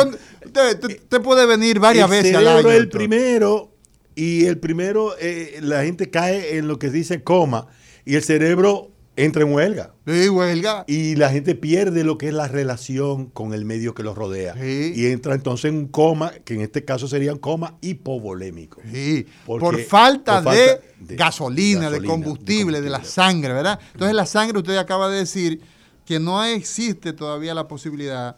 usted, puede venir varias el veces al cerebro año. es el primero y el primero eh, la gente cae en lo que dice coma y el cerebro entra en huelga Sí, huelga. y la gente pierde lo que es la relación con el medio que los rodea Sí. y entra entonces en un coma que en este caso sería un coma hipovolémico. Sí, Porque- por falta, por de, falta de gasolina, de combustible, de de la sangre, ¿verdad? Entonces la sangre, usted acaba de decir que no existe todavía la posibilidad,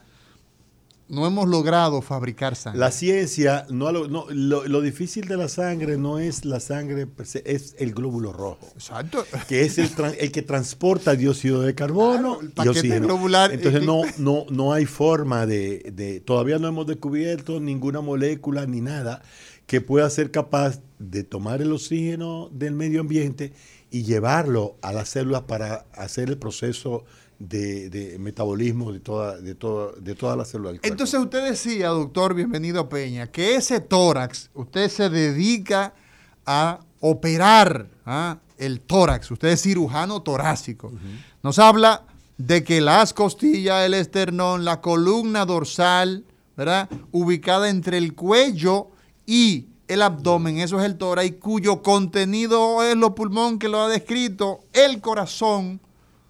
no hemos logrado fabricar sangre. La ciencia, no, lo, no, lo, lo difícil de la sangre no es la sangre, es el glóbulo rojo. Exacto. que es el, el que transporta dióxido de carbono Claro, el paquete globular, Entonces eh, no, no, no hay forma de, de- todavía no hemos descubierto ninguna molécula ni nada que pueda ser capaz de tomar el oxígeno del medio ambiente y llevarlo a las células para hacer el proceso de, de metabolismo de toda, de toda, de todas las células del cuerpo. Entonces usted decía, doctor, bienvenido Peña, que ese tórax, usted se dedica a operar ¿ah? el tórax, usted es cirujano torácico. Nos habla de que las costillas, el esternón, la columna dorsal, ¿verdad? Ubicada entre el cuello y el abdomen, eso es el tórax, y cuyo contenido es lo pulmón que lo ha descrito, el corazón,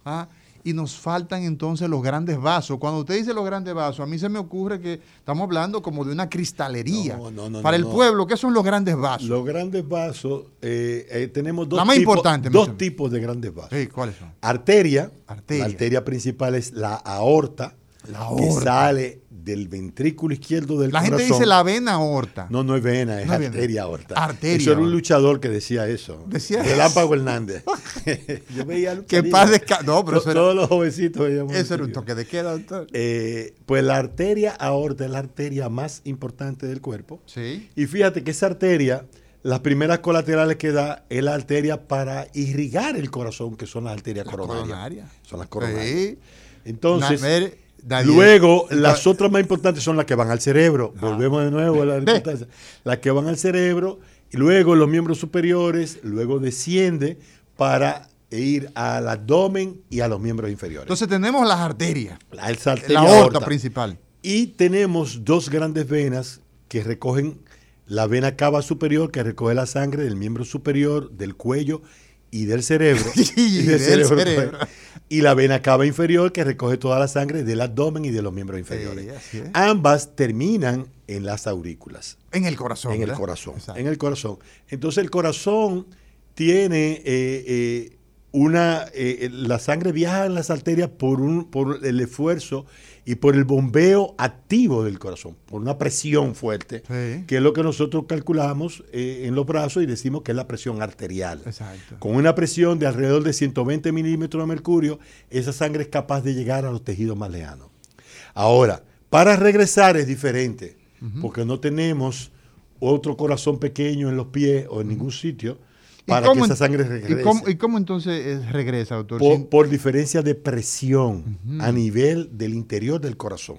¿ah? Y nos faltan entonces los grandes vasos. Cuando usted dice los grandes vasos, a mí se me ocurre que estamos hablando como de una cristalería. No, no, no, Para el pueblo, ¿qué son los grandes vasos? Los grandes vasos, eh, eh, tenemos dos, La más tipos, importante, dos tipos de grandes vasos. Sí, ¿cuáles son? Arteria, Arteria. la arteria principal es la aorta, La que aorta. sale del ventrículo izquierdo del La gente corazón. dice la vena aorta. No, no es vena, es No arteria aorta. Arteria Eso era un luchador que decía eso. Decía Relámpago Hernández. Yo veía lucha Que paz no, pero eso era- Todos los jovencitos veíamos Eso era un toque de queda, doctor. Eh, pues la arteria aorta es la arteria más importante del cuerpo. Sí. Y fíjate que esa arteria, las primeras colaterales que da es la arteria para irrigar el corazón, que son las arterias Las coronarias. coronarias. Son las coronarias. Sí. Entonces, luego las otras más importantes son las que van al cerebro. Volvemos de nuevo a la importancia. Las que van al cerebro Y luego los miembros superiores, luego desciende para ir al abdomen y a los miembros inferiores. Entonces tenemos las arterias. La, arteria La aorta aorta. principal. Y tenemos dos grandes venas que recogen la vena cava superior, que recoge la sangre del miembro superior, del cuello y del cerebro. Y del cerebro. Y la vena cava inferior, que recoge toda la sangre del abdomen y de los miembros inferiores. Sí. Ambas terminan en las aurículas, En el corazón. en el corazón. Exacto. En el corazón. Entonces el corazón tiene eh, eh, una... eh, la sangre viaja en las arterias por, un, por el esfuerzo y por el bombeo activo del corazón, por una presión fuerte, Sí. que es lo que nosotros calculamos eh, en los brazos y decimos que es la presión arterial. Exacto. Con una presión de alrededor de 120 milímetros de mercurio, esa sangre es capaz de llegar a los tejidos más lejanos. Ahora, para regresar es diferente, porque no tenemos otro corazón pequeño en los pies o en ningún sitio ¿Y para cómo que esa sangre ¿Y regrese. cómo, y cómo entonces eh, regresa, doctor? por diferencia de presión a nivel del interior del corazón.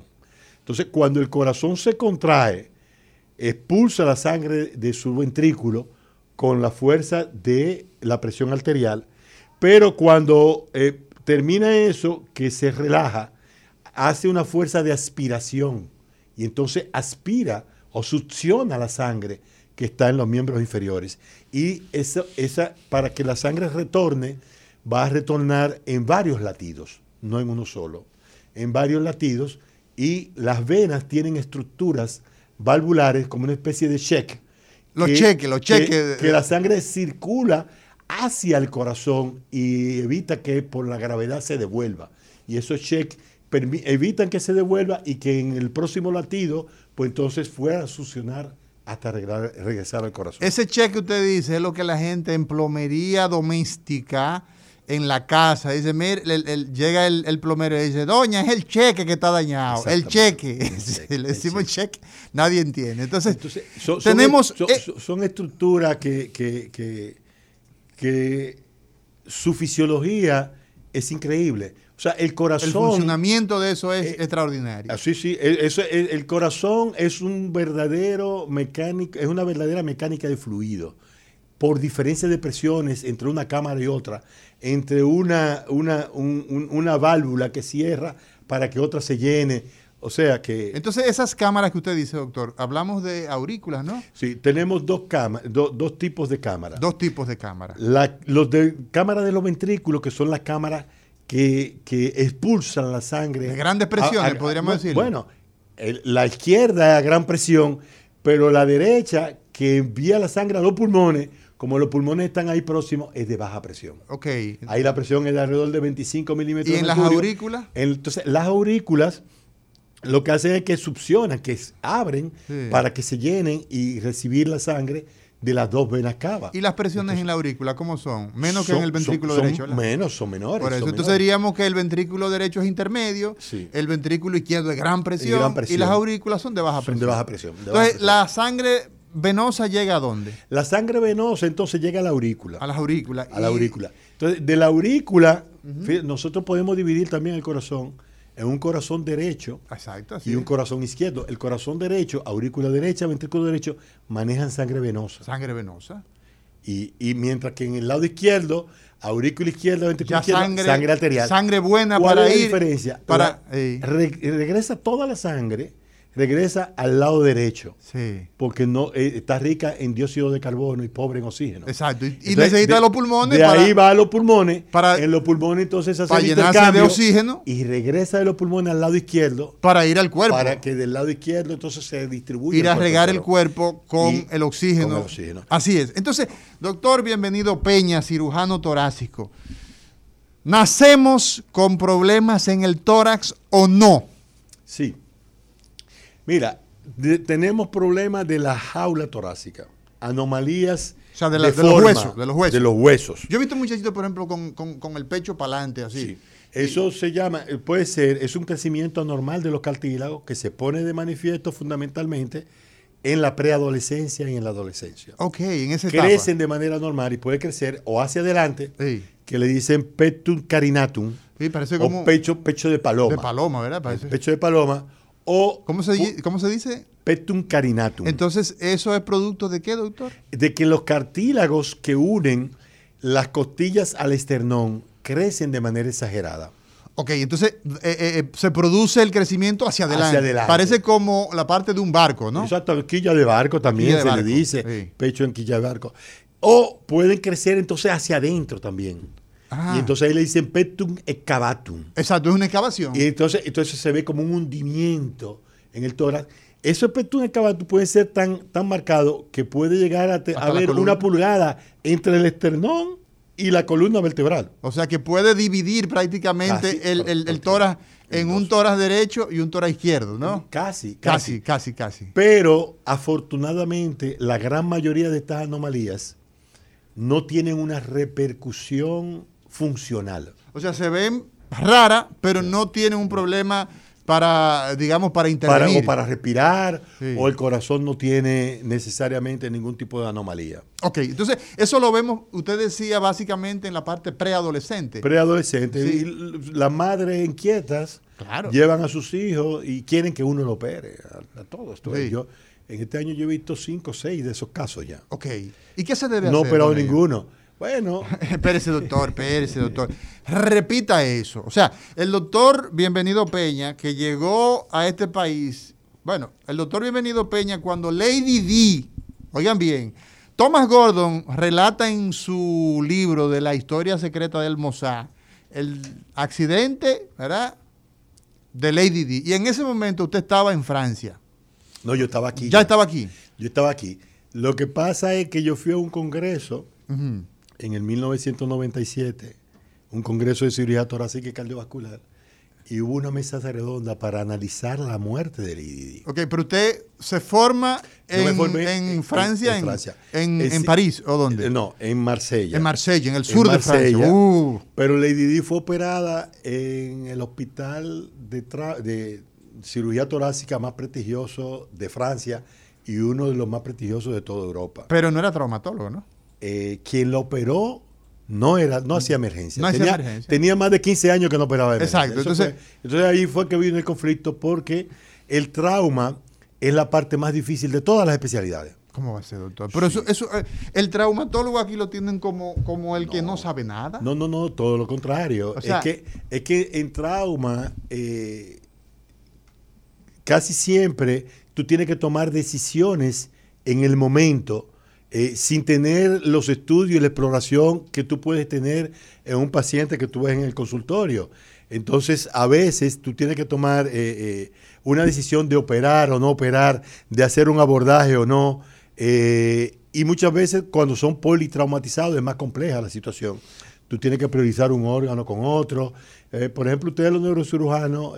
Entonces, cuando el corazón se contrae, expulsa la sangre de su ventrículo con la fuerza de la presión arterial, pero cuando eh, termina eso, que se relaja, hace una fuerza de aspiración y entonces aspira o succiona la sangre que está en los miembros inferiores. Y eso, esa, para que la sangre retorne, va a retornar en varios latidos, no en uno solo, en varios latidos. Y las venas tienen estructuras valvulares como una especie de check. Los que- cheques, los que- cheques. Que, la sangre circula hacia el corazón y evita que por la gravedad se devuelva. Y esos cheques evitan que se devuelva y que en el próximo latido, pues entonces fuera a succionar hasta regresar, regresar al corazón. Ese cheque que usted dice es lo que la gente en plomería doméstica en la casa dice, mire, el- el- llega el, el plomero y dice, doña, es el cheque que está dañado, el cheque. Cheque, Le el decimos cheque, nadie entiende. Entonces, Entonces, son, son tenemos... son, eh, son- son estructuras que, que- que- que su fisiología es increíble. O sea, el el corazón... funcionamiento de eso es eh, extraordinario. Ah, Sí, sí, el, eso- el- el corazón es un verdadero mecánico, es una verdadera mecánica de fluido. Por diferencia de presiones entre una cámara y otra, entre una, una, un- un- una válvula que cierra para que otra se llene. O sea que Entonces, esas cámaras que usted dice, doctor, hablamos de aurículas, ¿no? sí, tenemos dos, cama- do- dos tipos de cámaras. Dos tipos de cámaras. Los de cámara de los ventrículos, que son las cámaras que, que expulsan la sangre. De grandes presiones, podríamos decirlo. Bueno, el- la izquierda es a gran presión, pero la derecha, que envía la sangre a los pulmones, como los pulmones están ahí próximos, es de baja presión. Ok. Ahí la presión es de alrededor de 25 milímetros. ¿Y de en las aurículas? Entonces, las aurículas lo que hacen es que succionan, que abren Sí. para que se llenen y recibir la sangre de las dos venas cava. ¿Y las presiones en la aurícula cómo son? Menos que en el ventrículo son- derecho. menos, son menores. Por eso, entonces menores. diríamos que el ventrículo derecho es intermedio, Sí. el ventrículo izquierdo es gran presión, gran presión. y las aurículas son de baja presión. de baja presión, de baja entonces, presión. la sangre venosa llega a dónde? La sangre venosa entonces llega a la aurícula. A las aurículas. a la aurícula. Entonces, de la aurícula, nosotros podemos dividir también el corazón en un corazón derecho Exacto, así y un es. corazón izquierdo. El corazón derecho, aurícula derecha, ventrículo derecho, manejan sangre venosa. Sangre venosa. Y, y mientras que en el lado izquierdo, aurícula izquierda, ventrículo izquierdo, sangre- sangre, arterial. sangre buena ¿Cuál para es la ir diferencia? para- La- eh. re- regresa toda la sangre, regresa al lado derecho. Sí. porque no eh, está rica en dióxido de carbono y pobre en oxígeno. Exacto. Y, necesita de- los pulmones De para, ahí va a los pulmones. para- en los pulmones entonces hace para llenarse de oxígeno. y regresa de los pulmones al lado izquierdo para ir al cuerpo. para que del lado izquierdo entonces se distribuya. ir a regar el cuerpo con el oxígeno. con el oxígeno. Así es. Entonces, doctor, bienvenido Peña, cirujano torácico. ¿Nacemos con problemas en el tórax o no? Sí. Mira, de- tenemos problemas de la jaula torácica, anomalías O sea, de la- de los forma, huesos, de los huesos. De los huesos. Yo he visto muchachitos, por ejemplo, con, con- con el pecho para adelante, así. Sí. Eso se llama, eh, puede ser, es un crecimiento anormal de los cartílagos que se pone de manifiesto fundamentalmente en la preadolescencia y en la adolescencia. Ok, en esa etapa. Crecen de manera normal y puede crecer o hacia adelante, Sí. que le dicen petum carinatum, Sí, parece como o pecho, pecho de paloma. de paloma, ¿verdad? Parece. Pecho de paloma, o ¿Cómo se, ¿Cómo se dice? Petum carinatum. Entonces, ¿eso es producto de qué, doctor? De que los cartílagos que unen las costillas al esternón crecen de manera exagerada. Ok, entonces eh, eh, eh, se produce el crecimiento hacia adelante. Hacia adelante. Parece como la parte de un barco, ¿no? Exacto, quilla de barco también de se barco, le dice, sí. pecho en quilla de barco. O pueden crecer entonces hacia adentro también. Ah. Y entonces ahí le dicen petum excavatum. Exacto, es una excavación. Y entonces, entonces se ve como un hundimiento en el tórax. Eso petum excavatum puede ser tan, tan marcado que puede llegar a, te- a columna. una pulgada entre el esternón y la columna vertebral. O sea que puede dividir prácticamente Casi, el, el, tórax En dos. un tórax derecho y un tórax izquierdo, ¿no? Casi, Casi, casi, casi. Pero afortunadamente la gran mayoría de estas anomalías no tienen una repercusión funcional. O sea, se ven raras, pero no tienen un problema para, digamos, para Para, intervenir. o para respirar, Sí. o el corazón no tiene necesariamente ningún tipo de anomalía. Ok, entonces eso lo vemos, usted decía básicamente en la parte preadolescente. Preadolescentes, Sí. las madres inquietas Claro. llevan a sus hijos y quieren que uno lo opere, a, a todos. Sí. Yo, en este año yo he visto cinco o seis de esos casos ya. ok, ¿y qué se debe No hacer? operado con ellos? ninguno. Bueno, Espérese, doctor, espérese, doctor. Repita eso. O sea, el doctor Bienvenido Peña, que llegó a este país, bueno, el doctor Bienvenido Peña, cuando Lady D, oigan bien, Thomas Gordon relata en su libro de la historia secreta del Mossad el accidente, ¿verdad? De Lady D. Y en ese momento usted estaba en Francia. no, yo estaba aquí. Ya estaba aquí. Yo estaba aquí. Lo que pasa es que yo fui a un congreso. En el 1997, un congreso de cirugía torácica y cardiovascular, y hubo una mesa redonda para analizar la muerte del IDD. Ok, pero usted se forma en, Francia, en, París, ¿o dónde? No, en Marsella. En Marsella, en el sur de. Francia. Uh, Pero Lady Di fue operada en el hospital de, de cirugía torácica más prestigioso de Francia y uno de los más prestigiosos de toda Europa. pero no era traumatólogo, ¿no? Eh, quien lo operó no era, no hacía emergencia. No hacía emergencia. tenía más de 15 años que no operaba emergencia. Exacto, entonces- fue- entonces ahí fue que vino el conflicto porque el trauma es la parte más difícil de todas las especialidades. ¿Cómo va a ser, doctor? Pero eso, eso eh, el traumatólogo aquí lo tienen como, como el que no sabe nada. No, no, no, todo lo contrario. O sea- es, que, es que en trauma eh, casi siempre tú tienes que tomar decisiones en el momento eh, sin tener los estudios y la exploración que tú puedes tener en un paciente que tú ves en el consultorio. Entonces, a veces tú tienes que tomar eh, eh, una decisión de operar o no operar, de hacer un abordaje o no. y muchas veces cuando son politraumatizados es más compleja la situación. Tú tienes que priorizar un órgano con otro. Por ejemplo, ustedes los neurocirujanos,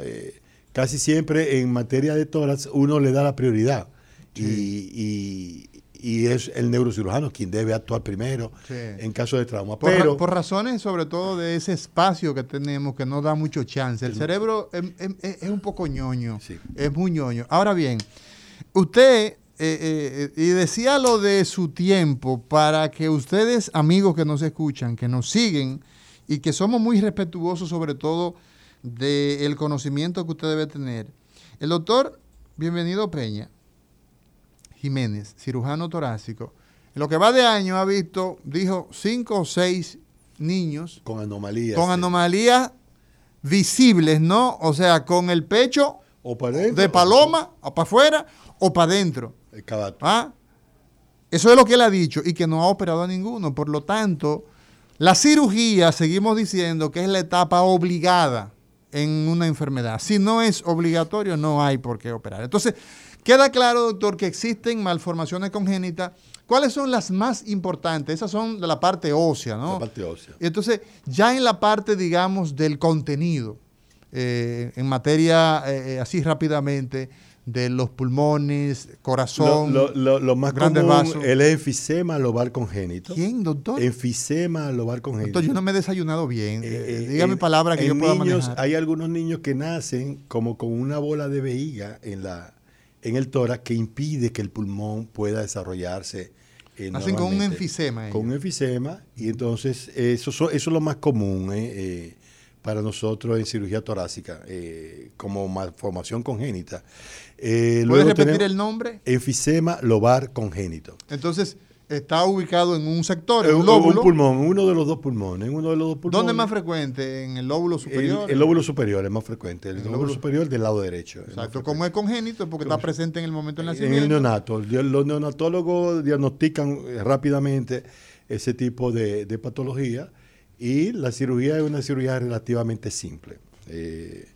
casi siempre en materia de tórax uno le da la prioridad. Y, y- y es el neurocirujano quien debe actuar primero Sí. en caso de trauma. Por, ra- Pero por razones sobre todo de ese espacio que tenemos que no da mucho chance. El cerebro es, es- es un poco ñoño. Sí. Es muy ñoño. Ahora bien, usted, eh, eh, y decía lo de su tiempo para que ustedes, amigos que nos escuchan, que nos siguen y que somos muy respetuosos sobre todo del conocimiento que usted debe tener. El doctor Bienvenido Peña Jiménez, cirujano torácico, en lo que va de año ha visto, dijo, cinco o seis niños con anomalías. con sí. anomalías visibles, ¿no? O sea, con el pecho O para de paloma, o para afuera, o para adentro. El cabato. ¿Ah? Eso es lo que él ha dicho y que no ha operado a ninguno. Por lo tanto, la cirugía, seguimos diciendo que es la etapa obligada en una enfermedad. Si no es obligatorio, no hay por qué operar. Entonces, queda claro, doctor, que existen malformaciones congénitas. ¿Cuáles son las más importantes? Esas son de la parte ósea, ¿no? La parte ósea. Y entonces, ya en la parte, digamos, del contenido, eh, en materia, eh, así rápidamente, de los pulmones, corazón. Lo, lo- lo- lo más grandes común vasos. el enfisema lobar congénito. ¿Quién, doctor? Enfisema lobar congénito. Doctor, yo no me he desayunado bien. Eh, dígame en- palabras que yo pueda niños, manejar. Hay algunos niños que nacen como con una bola de vejiga en, la, en el tórax que impide que el pulmón pueda desarrollarse. eh, Nacen con un enfisema Con un ellos. enfisema y entonces eso, so- eso es lo más común. eh, eh, para nosotros en cirugía torácica eh, como malformación congénita. Eh, ¿Puedes repetir el nombre? Enfisema lobar congénito. Entonces, está ubicado en un sector, Eh, en un un, lóbulo. un pulmón, uno de los dos pulmones, uno de los dos pulmones. ¿Dónde es más frecuente? ¿En el lóbulo El, superior? el lóbulo superior es más frecuente, el, El lóbulo, lóbulo- superior del lado derecho. Exacto, como es congénito, porque está presente en el momento del en nacimiento. el neonato. El- Los neonatólogos diagnostican eh, rápidamente ese tipo de, de patología y la cirugía es una cirugía relativamente simple. Eh,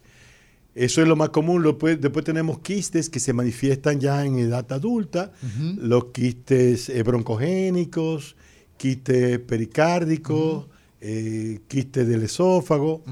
eso es lo más común. Después tenemos quistes que se manifiestan ya en edad adulta, los quistes eh, broncogénicos, quistes pericárdicos, eh, quistes del esófago,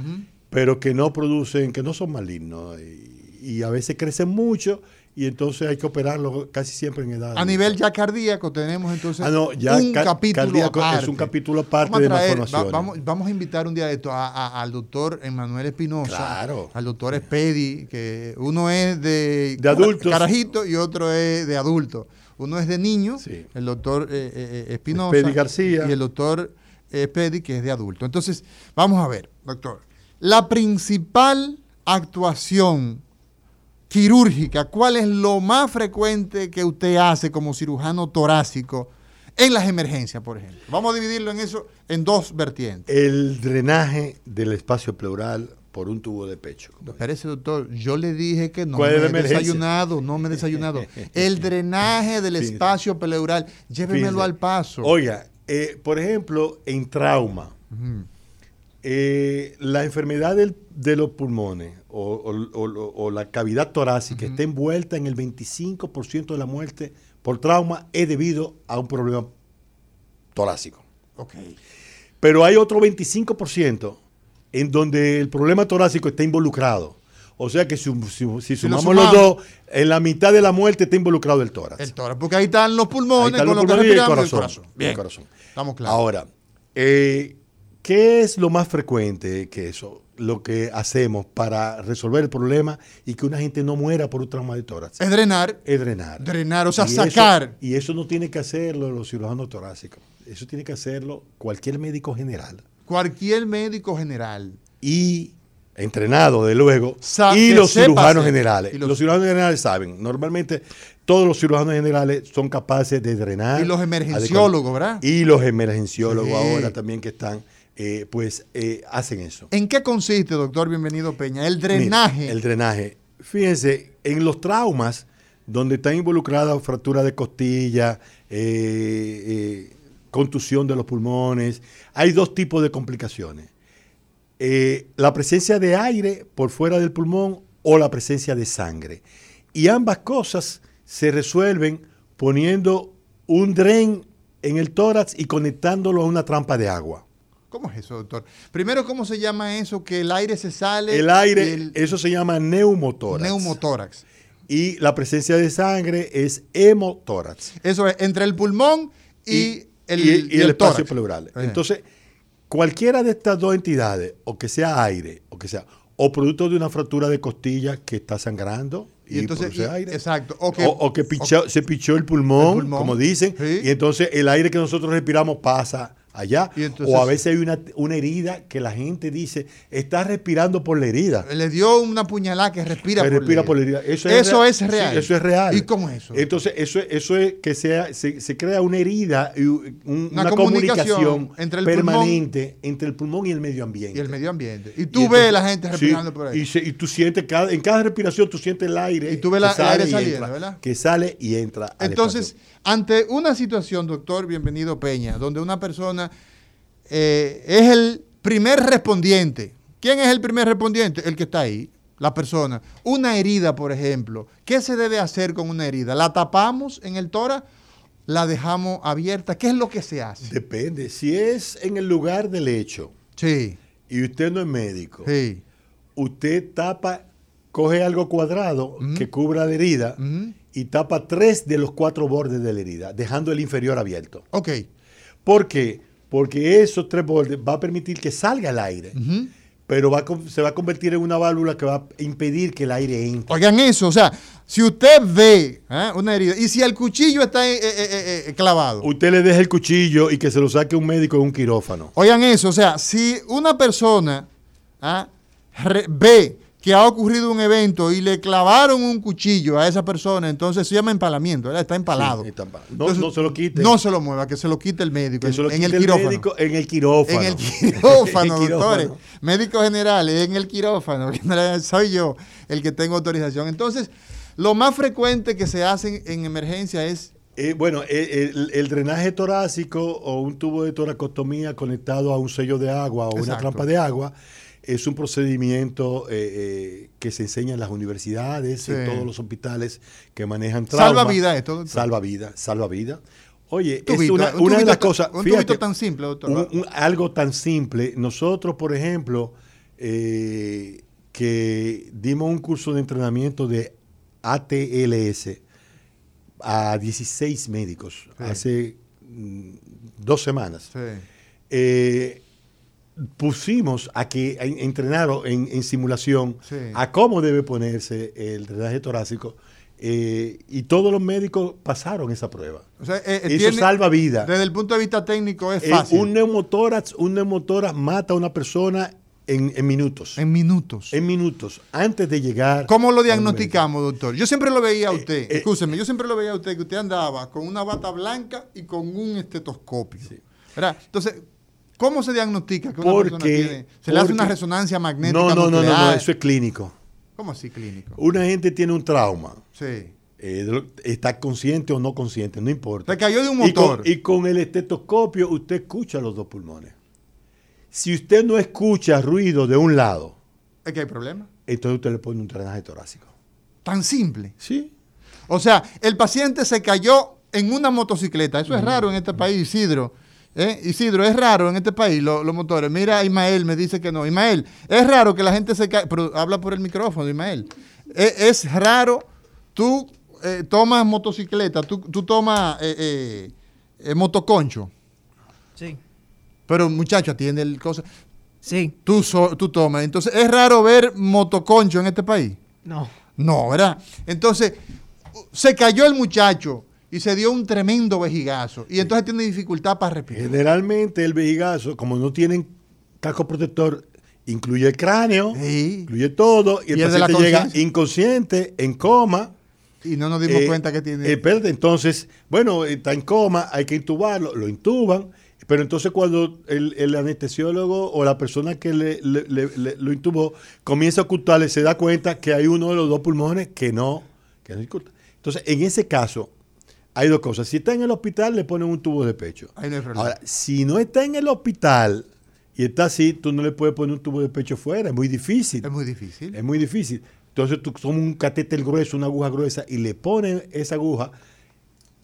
pero que no producen, que no son malignos y, y a veces crecen mucho y entonces hay que operarlo casi siempre en edad. A nivel ya cardíaco tenemos entonces Ah, no, ya un ca- capítulo cardíaco es aparte. un capítulo aparte Vamos a de traer- malformaciones. va- vamos, vamos a invitar un día de esto a- a- al doctor Emanuel Espinosa, Claro. al doctor Espedi, que uno es de, De adultos. carajito y otro es de adulto. Uno es de niño, Sí. el doctor eh, eh, Espinosa Espedi García. y el doctor Espedi, que es de adulto. Entonces, vamos a ver, doctor. La principal actuación quirúrgica, ¿cuál es lo más frecuente que usted hace como cirujano torácico en las emergencias, por ejemplo? Vamos a dividirlo en eso en dos vertientes. El drenaje del espacio pleural por un tubo de pecho. Espérese, doctor, yo le dije que no ¿Cuál me he emergencia? desayunado, no me he desayunado. El drenaje del Fíjese. espacio pleural, llévemelo Fíjese. al paso. Oiga, eh, por ejemplo, en trauma, eh, la enfermedad del- de los pulmones o, o- o- o la cavidad torácica está envuelta en el 25% de la muerte por trauma es debido a un problema torácico. Ok. Pero hay otro 25% en donde el problema torácico está involucrado. O sea que si, sumamos los dos, en la mitad de la muerte está involucrado el tórax. El tórax, porque ahí están los Ahí pulmones están con los pulmones y el respiramos y el corazón, corazón. el Bien, corazón. estamos claros. Ahora, eh, ¿qué es lo más frecuente que eso? Lo que hacemos para resolver el problema y que una gente no muera por un trauma de tórax. es drenar, Es drenar. drenar, o sea, Y eso- sacar. y eso no tiene que hacerlo los cirujanos torácicos. Eso tiene que hacerlo cualquier médico general. Cualquier médico general. y entrenado, de luego, Sa- y los cirujanos generales. Y los- los... cirujanos generales saben, normalmente todos los cirujanos generales son capaces de drenar. Y los emergenciólogos, ¿verdad? Y los emergenciólogos Sí. ahora también que están, eh, pues eh, hacen eso. ¿En qué consiste, doctor Bienvenido Peña? El Mira, drenaje. el drenaje. Fíjense, en los traumas donde están involucradas fractura de costilla, eh, contusión de los pulmones, hay dos tipos de complicaciones. La presencia de aire por fuera del pulmón o la presencia de sangre. Y ambas cosas se resuelven poniendo un dren en el tórax y conectándolo a una trampa de agua. ¿Cómo es eso, doctor? Primero, ¿cómo se llama eso? Que el aire se sale. El aire, el eso se llama neumotórax. neumotórax. y la presencia de sangre es hemotórax. Eso es entre el pulmón y, el, y- y y el espacio pleural. Bien. Entonces, cualquiera de estas dos entidades, o que sea aire, o que sea, o producto de una fractura de costilla que está sangrando y, Y entonces, y- aire. exacto, O que, que- o que pichó- se pichó el pulmón, el pulmón, como dicen, sí. y entonces el aire que nosotros respiramos pasa allá. Entonces- o a veces hay una, una herida que la gente dice, está respirando por la herida. Le dio una puñalada que respira, que por, respira la por la herida. Eso, es Sí, real. eso es real. ¿Y cómo es eso? Entonces, eso, es- eso es que sea, se, se crea una herida y un- Una una, comunicación comunicación, entre el permanente entre el pulmón y el medio ambiente. y el medio ambiente. Y Y tú entonces- ves la gente sí, respirando por ahí. Y, se- y tú sientes, cada, en cada respiración tú sientes el aire. Y tú ves la- el aire saliendo, entra, ¿verdad? Que sale y entra. Entonces. Ante una situación, doctor, bienvenido Peña, donde una persona eh, es el primer respondiente. ¿Quién es el primer respondiente? El que está ahí, la persona. Una herida, por ejemplo. ¿Qué se debe hacer con una herida? ¿La tapamos en el tórax? ¿La dejamos abierta? ¿Qué es lo que se hace? Depende. Si es en el lugar del hecho Sí, y usted no es médico, sí. usted tapa, coge algo cuadrado que cubra la herida. Y tapa tres de los cuatro bordes de la herida, dejando el inferior abierto. Ok. ¿Por qué? Porque esos tres bordes va a permitir que salga el aire, pero va a con- se va a convertir en una válvula que va a impedir que el aire entre. Oigan eso, o sea, si usted ve ¿eh? una herida y si el cuchillo está eh, eh, eh, eh, clavado, Usted le deja el cuchillo y que se lo saque un médico en un quirófano. Oigan eso, o sea, si una persona ¿ah? ve que ha ocurrido un evento y le clavaron un cuchillo a esa persona, entonces se llama empalamiento, está empalado. No, se lo quite. No se lo mueva, que se lo quite el médico. en, el quirófano. en el quirófano. En el quirófano, doctores. Médicos generales, en el quirófano. Soy yo el que tengo autorización. Entonces, lo más frecuente que se hace en emergencia es eh, bueno, eh, el, drenaje torácico o un tubo de toracostomía conectado a un sello de agua o una trampa de agua es un procedimiento eh, que se enseña en las universidades, en todos los hospitales que manejan trauma. Salva vida esto. Salva vida, salva vida. Oye, es una, de las cosas. Un fíjate, tan simple, doctor. algo tan simple. Nosotros, por ejemplo, que dimos un curso de entrenamiento de ATLS, a 16 médicos hace mm, dos semanas. Eh, pusimos a que entrenaron en, simulación a cómo debe ponerse el drenaje torácico. Eh, y todos los médicos pasaron esa prueba. Eh, Eso salva vida. Desde el punto de vista técnico es fácil. un neumotórax, un neumotórax mata a una persona en, minutos. En minutos. En minutos, antes de llegar. ¿Cómo lo diagnosticamos, doctor? Yo siempre lo veía a eh, usted, eh, escúcheme, yo siempre lo veía a usted que usted andaba con una bata blanca y con un estetoscopio. Entonces, ¿cómo se diagnostica que una persona tiene? ¿Se le hace una resonancia magnética? No, no, no, no, eso es clínico. ¿Cómo así clínico? Una gente tiene un trauma. Sí. Eh, está consciente o no consciente, no importa. Se cayó de un motor. y con el estetoscopio usted escucha los dos pulmones. Si usted no escucha ruido de un lado, es que hay problema. Entonces usted le pone un drenaje torácico. Tan simple. Sí. O sea, el paciente se cayó en una motocicleta. Eso es raro en este país, Isidro. ¿Eh? Isidro, es raro en este país los motores. Mira, Ismael me dice que no. Ismael, es raro que la gente se caiga. Pero habla por el micrófono, Ismael. Es, raro, tú eh, tomas motocicleta, tú, tomas eh, motoconcho. Sí. Pero muchacho, atiende el cosa. Sí. Tú, tú tomas. Entonces, ¿es raro ver motoconcho en este país? No. No, ¿verdad? Entonces, se cayó el muchacho y se dio un tremendo vejigazo. Y entonces tiene dificultad para respirar. Generalmente el vejigazo, como no tienen casco protector, incluye el cráneo, incluye todo, y el paciente llega inconsciente, en coma. Y no nos dimos eh, cuenta que tiene. Eh, entonces, bueno, está en coma, hay que intubarlo, lo intuban pero entonces cuando el, anestesiólogo o la persona que le, lo intubó comienza a ocultarle, se da cuenta que hay uno de los dos pulmones que no, que no Entonces, en ese caso, hay dos cosas. Si está en el hospital, le ponen un tubo de pecho. Ahora, si no está en el hospital y está así, tú no le puedes poner un tubo de pecho fuera. Es muy difícil. Es muy difícil. Es muy difícil. Entonces tú tomas un catéter grueso, una aguja gruesa y le pones esa aguja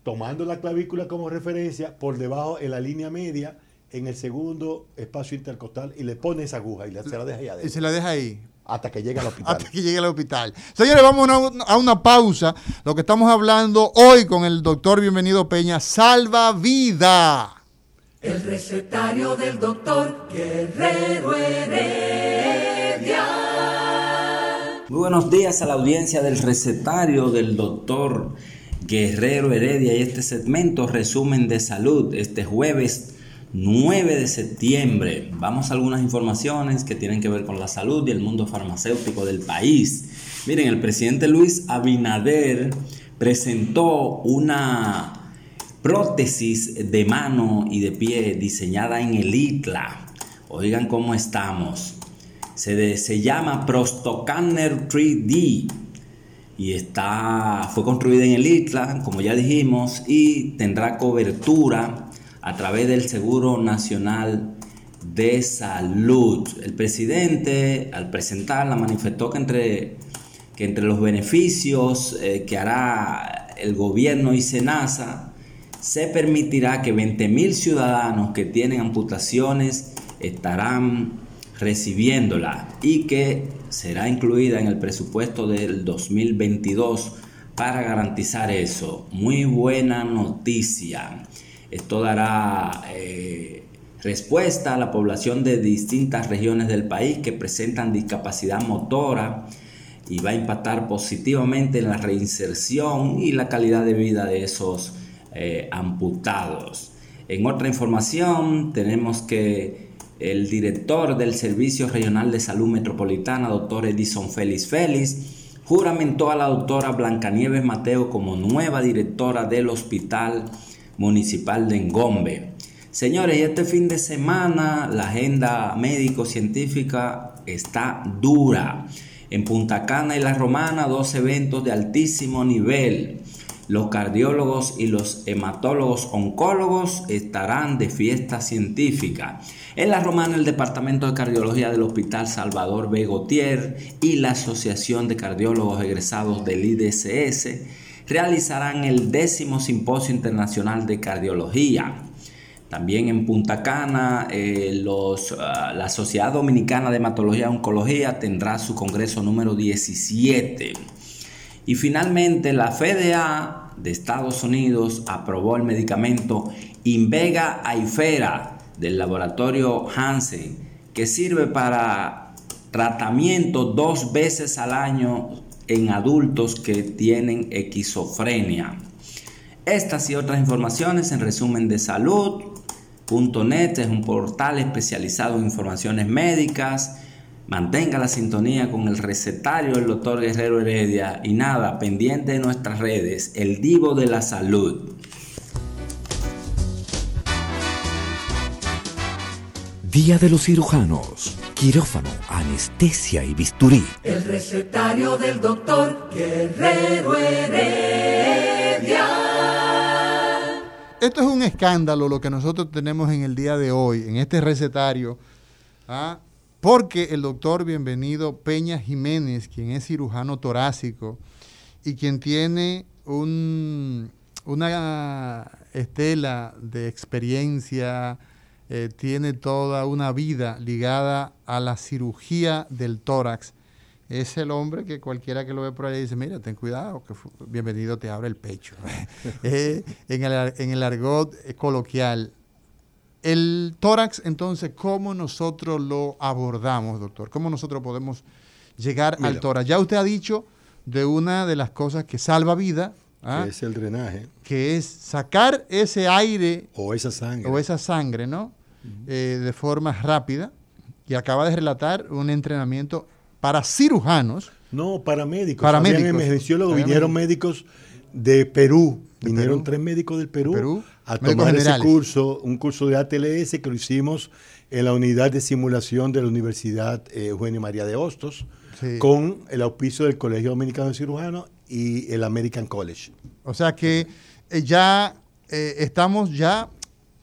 tomando la clavícula como referencia, por debajo en la línea media, en el segundo espacio intercostal, y le pone esa aguja y se la deja ahí adentro. Y se la deja ahí. Hasta que llegue al hospital. Hasta que llegue al hospital. Señores, vamos a una, pausa. Lo que estamos hablando hoy con el doctor Bienvenido Peña, salva vida. El recetario del doctor Guerrero Heredia. Muy buenos días a la audiencia del recetario del doctor Guerrero Heredia y este segmento resumen de salud este jueves 9 de septiembre. Vamos a algunas informaciones que tienen que ver con la salud y el mundo farmacéutico del país. Miren, el presidente Luis Abinader presentó una prótesis de mano y de pie diseñada en el ITLA. Oigan cómo estamos. Se, se llama Prostocanner 3D y está, fue construida en el ITLA, como ya dijimos, y tendrá cobertura a través del Seguro Nacional de Salud. El presidente, al presentarla, manifestó que entre, que entre los beneficios eh, que hará el gobierno y SENASA, se permitirá que 20.000 ciudadanos que tienen amputaciones estarán recibiéndola y que será incluida en el presupuesto del 2022 para garantizar eso. Muy buena noticia. Esto dará eh, respuesta a la población de distintas regiones del país que presentan discapacidad motora y va a impactar positivamente en la reinserción y la calidad de vida de esos eh, amputados. En otra información tenemos que el director del Servicio Regional de Salud Metropolitana, doctor Edison Félix Félix, juramentó a la doctora Blancanieves Mateo como nueva directora del Hospital Municipal de Engombe. Señores, este fin de semana la agenda médico-científica está dura. En Punta Cana y La Romana, dos eventos de altísimo nivel. Los cardiólogos y los hematólogos oncólogos estarán de fiesta científica. En La Romana, el Departamento de Cardiología del Hospital Salvador B. Gautier y la Asociación de Cardiólogos Egresados del IDCS realizarán el décimo Simposio Internacional de Cardiología. También en Punta Cana, eh, los, ah, la Sociedad Dominicana de Hematología y Oncología tendrá su congreso número 17. Y finalmente, la FDA de Estados Unidos aprobó el medicamento Invega Aifera del laboratorio Hansen, que sirve para tratamiento dos veces al año en adultos que tienen esquizofrenia. Estas y otras informaciones en resumen de salud .net es un portal especializado en informaciones médicas. Mantenga la sintonía con el recetario del doctor Guerrero Heredia y nada, pendiente de nuestras redes, el Divo de la Salud. Día de los cirujanos, quirófano, anestesia y bisturí. El recetario del doctor Guerrero Heredia. Esto es un escándalo lo que nosotros tenemos en el día de hoy, en este recetario, ¿ah? porque el doctor Bienvenido Peña Jiménez, quien es cirujano torácico y quien tiene un, una estela de experiencia, eh, tiene toda una vida ligada a la cirugía del tórax es el hombre que cualquiera que lo ve por ahí dice, mira, ten cuidado, que bienvenido te abre el pecho. Eh, en, el, argot eh, coloquial. El tórax, entonces, ¿cómo nosotros lo abordamos, doctor? ¿Cómo nosotros podemos llegar al tórax? Ya usted ha dicho de una de las cosas que salva vida. ¿ah? Que es el drenaje. Que es sacar ese aire. O esa sangre. O esa sangre, ¿no? Eh, de forma rápida. Y acaba de relatar un entrenamiento para cirujanos. No, para médicos. Para médicos. vinieron médicos de Perú. vinieron tres médicos del Perú, a tomar ese curso, un curso de ATLS que lo hicimos en la unidad de simulación de la Universidad eh, Eugenio María de Hostos, con el auspicio del Colegio Dominicano de Cirujanos y el American College. O sea que eh, ya eh, estamos ya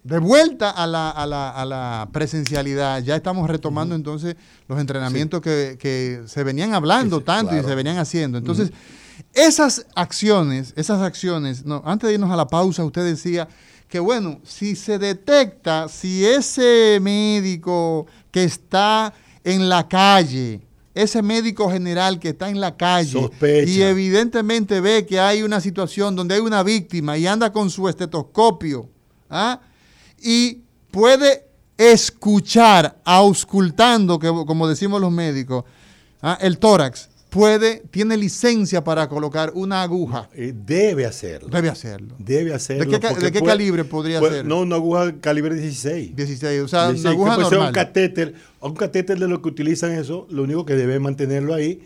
de vuelta a la, a, la, a la, presencialidad. Ya estamos retomando entonces los entrenamientos que, se venían hablando tanto y se venían haciendo. Entonces, esas acciones, esas acciones, no, antes de irnos a la pausa, usted decía que bueno, si se detecta, si ese médico que está en la calle, ese médico general que está en la calle y evidentemente ve que hay una situación donde hay una víctima y anda con su estetoscopio, ¿ah? Y puede escuchar, auscultando, que, como decimos los médicos, ¿ah? el tórax, puede, tiene licencia para colocar una aguja. Eh, debe hacerlo. Debe hacerlo. Debe hacerlo. ¿De qué, calibre podría ser? No, una aguja calibre 16. 16, o sea, una aguja normal. un catéter, un catéter de lo que utilizan eso, lo único que debe mantenerlo ahí,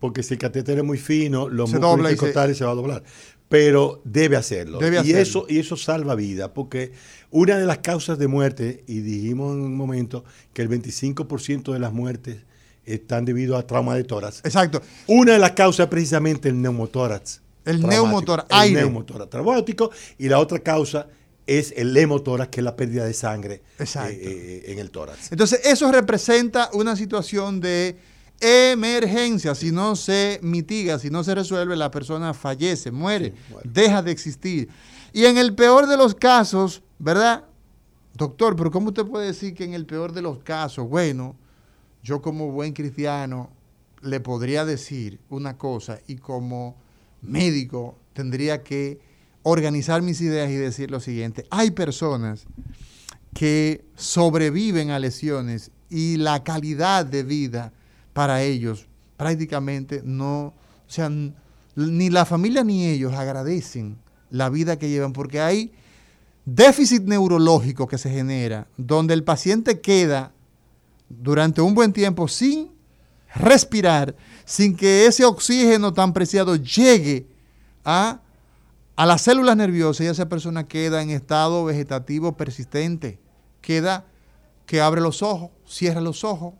porque si el catéter es muy fino, los se músculos y se va a doblar pero debe hacerlo. y, Eso, y eso salva vida, porque una de las causas de muerte, y dijimos en un momento que el 25% de las muertes están debido a trauma de tórax. Exacto. Una de las causas es precisamente el neumotórax. El neumotórax, aire. El neumotórax traumático. Y la otra causa es el hemotórax, que es la pérdida de sangre eh, eh, en el tórax. Entonces, eso representa una situación de emergencia. Si no se mitiga, si no se resuelve, la persona fallece, muere, deja de existir. Y en el peor de los casos, ¿verdad? Doctor, pero ¿cómo usted puede decir que en el peor de los casos, bueno, yo como buen cristiano le podría decir una cosa y como médico tendría que organizar mis ideas y decir lo siguiente. Hay personas que sobreviven a lesiones y la calidad de vida para ellos prácticamente no, o sea, ni la familia ni ellos agradecen la vida que llevan porque hay déficit neurológico que se genera, donde el paciente queda durante un buen tiempo sin respirar, sin que ese oxígeno tan preciado llegue a, a las células nerviosas y esa persona queda en estado vegetativo persistente, queda que abre los ojos, cierra los ojos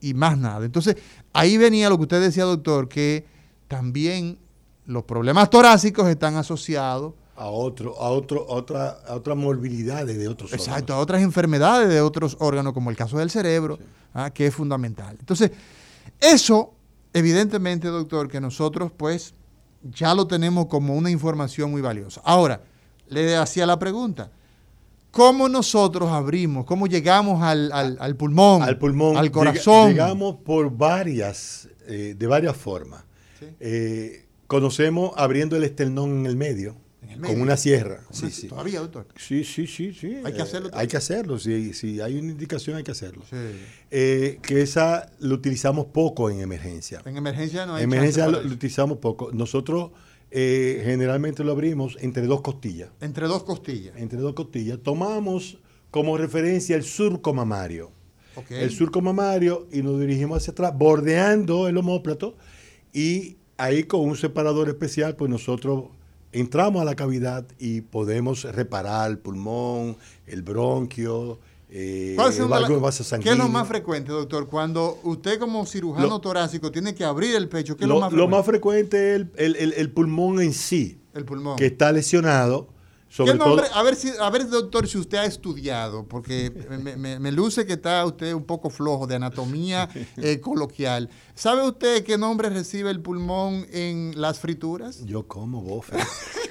y más nada. Entonces, ahí venía lo que usted decía, doctor, que también los problemas torácicos están asociados a otro, a otro, a otra, a otras morbilidades de otros Exacto, a otras enfermedades de otros órganos, como el caso del cerebro, ah, que es fundamental. Entonces, eso, evidentemente, doctor, que nosotros, pues, ya lo tenemos como una información muy valiosa. Ahora, le hacía la pregunta. ¿Cómo nosotros abrimos? ¿Cómo llegamos al, al, pulmón? Al pulmón. Al corazón. Llegamos por varias, eh, de varias formas. Eh, conocemos abriendo el esternón en el medio con una sierra. Sí, sí. ¿Todavía, doctor? Sí, sí, sí, sí. Hay que hacerlo. hay que hacerlo. Si, si, hay una indicación, hay que hacerlo. Eh, que esa lo utilizamos poco en emergencia. En emergencia no hay En emergencia lo, utilizamos poco. Nosotros eh, generalmente lo abrimos entre dos costillas. Entre dos costillas. Entre dos costillas. Tomamos como referencia el surco mamario. El surco mamario y nos dirigimos hacia atrás, bordeando el homóplato y ahí con un separador especial, pues nosotros entramos a la cavidad y podemos reparar el pulmón, el bronquio, eh, ¿Qué es lo más frecuente, doctor? Cuando usted como cirujano torácico tiene que abrir el pecho, ¿qué es lo, más frecuente? Lo más frecuente es el, pulmón en sí. El pulmón. Que está lesionado. Sobre a, ver si, a ver, doctor, si usted ha estudiado, porque me, luce que está usted un poco flojo de anatomía eh, coloquial. ¿Sabe usted qué nombre recibe el pulmón en las frituras? Yo como bofe.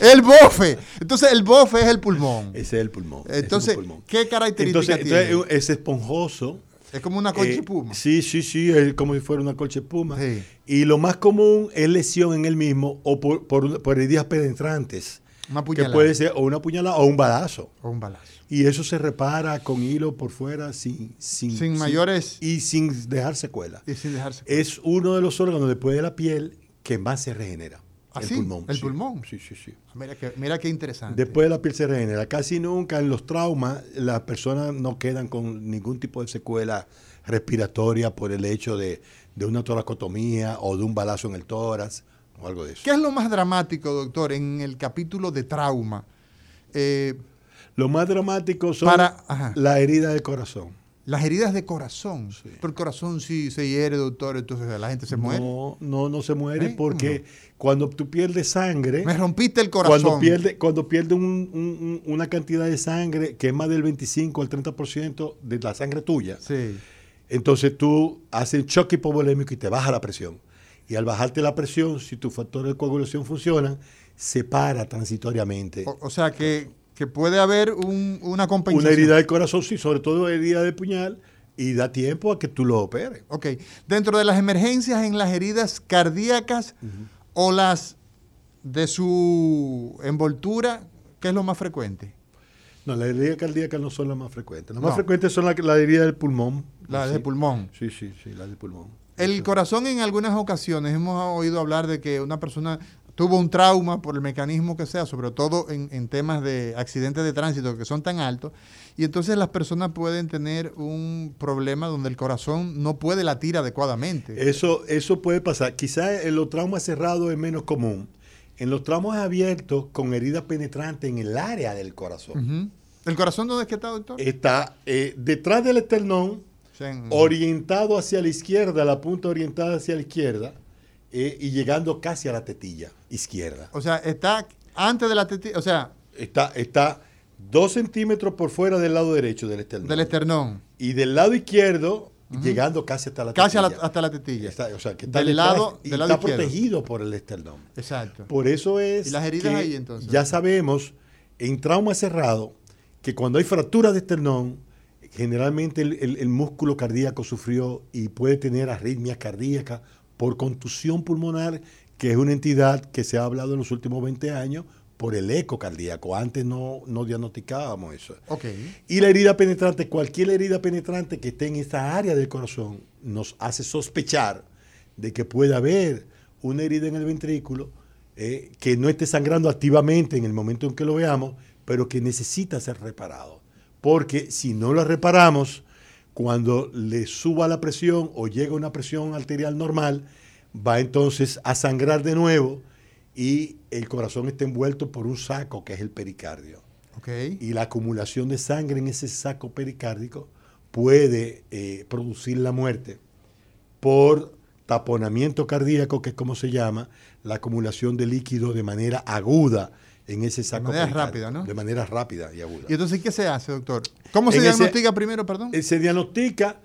el bofe. Entonces, el bofe es el pulmón. Ese es el pulmón. Entonces, ¿qué características tiene? Entonces, es esponjoso. Es como una colcha espuma. Eh, sí, sí, sí, es como si fuera una colcha espuma. Y lo más común es lesión en el mismo o por, por heridas penetrantes una puñalada. Que puede ser o una puñalada o un balazo. O un balazo. Y eso se repara con hilo por fuera sin, sin, mayores. Y sin dejar secuela. Y sin dejar Es uno de los órganos después de la piel que más se regenera. ¿Ah, el pulmón. El pulmón. Sí, sí, sí. Mira, que, mira qué interesante. Después de la piel se regenera. Casi nunca en los traumas las personas no quedan con ningún tipo de secuela respiratoria por el hecho de, de una toracotomía o de un balazo en el tórax algo de eso. ¿Qué es lo más dramático, doctor, en el capítulo de trauma? Eh, lo más dramático son las heridas de corazón. Las heridas de corazón. Pero el corazón sí se hiere, doctor, entonces la gente se muere. No, no, no se muere ¿Eh? porque cuando tú pierdes sangre. Me rompiste el corazón. Cuando pierdes cuando pierde una cantidad de sangre que es más del 25 al 30% de la sangre tuya. Sí. Entonces tú haces shock hipovolémico y te baja la presión. Y al bajarte la presión, si tus factores de coagulación funcionan, se para transitoriamente. O, sea que, puede haber una compensación. Una herida del corazón, sí, sobre todo herida de puñal, y da tiempo a que tú lo operes. Ok. Dentro de las emergencias en las heridas cardíacas o las de su envoltura, ¿qué es lo más frecuente? No, las heridas cardíacas no son las más frecuentes. Las más frecuentes son las la heridas del pulmón. Las de pulmón. Sí, sí, sí, las del pulmón. El corazón en algunas ocasiones hemos oído hablar de que una persona tuvo un trauma por el mecanismo que sea, sobre todo en, temas de accidentes de tránsito que son tan altos, y entonces las personas pueden tener un problema donde el corazón no puede latir adecuadamente. Eso, eso puede pasar. Quizás en los traumas cerrados es menos común. En los traumas abiertos con heridas penetrantes en el área del corazón. ¿El corazón dónde es que está, doctor? Está eh, detrás del esternón, orientado hacia la izquierda, la punta orientada hacia la izquierda eh, y llegando casi a la tetilla izquierda. O sea, está antes de la tetilla, o sea... Está, está dos centímetros por fuera del lado derecho del esternón. Del esternón. Y del lado izquierdo, llegando casi hasta la tetilla. Casi hasta la tetilla. o sea, que está, del lado, y está protegido por el esternón. Exacto. Por eso es... ¿Y las heridas ahí entonces? Ya sabemos, en trauma cerrado, que cuando hay fractura de esternón, generalmente el, músculo cardíaco sufrió y puede tener arritmias cardíacas por contusión pulmonar, que es una entidad que se ha hablado en los últimos 20 años por el eco cardíaco. Antes no, no diagnosticábamos eso. Y la herida penetrante, cualquier herida penetrante que esté en esta área del corazón, nos hace sospechar de que puede haber una herida en el ventrículo eh, que no esté sangrando activamente en el momento en que lo veamos, pero que necesita ser reparado porque si no lo reparamos, cuando le suba la presión o llega a una presión arterial normal, va entonces a sangrar de nuevo y el corazón está envuelto por un saco que es el pericardio. Ok. Y la acumulación de sangre en ese saco pericárdico puede eh, producir la muerte por taponamiento cardíaco, que es como se llama, la acumulación de líquido de manera aguda en ese saco manera pericárdico. rápida, ¿no? De manera rápida y aguda. ¿Y entonces qué se hace, doctor? ¿Cómo se En ese- diagnostica primero, perdón? Eh, Se diagnostica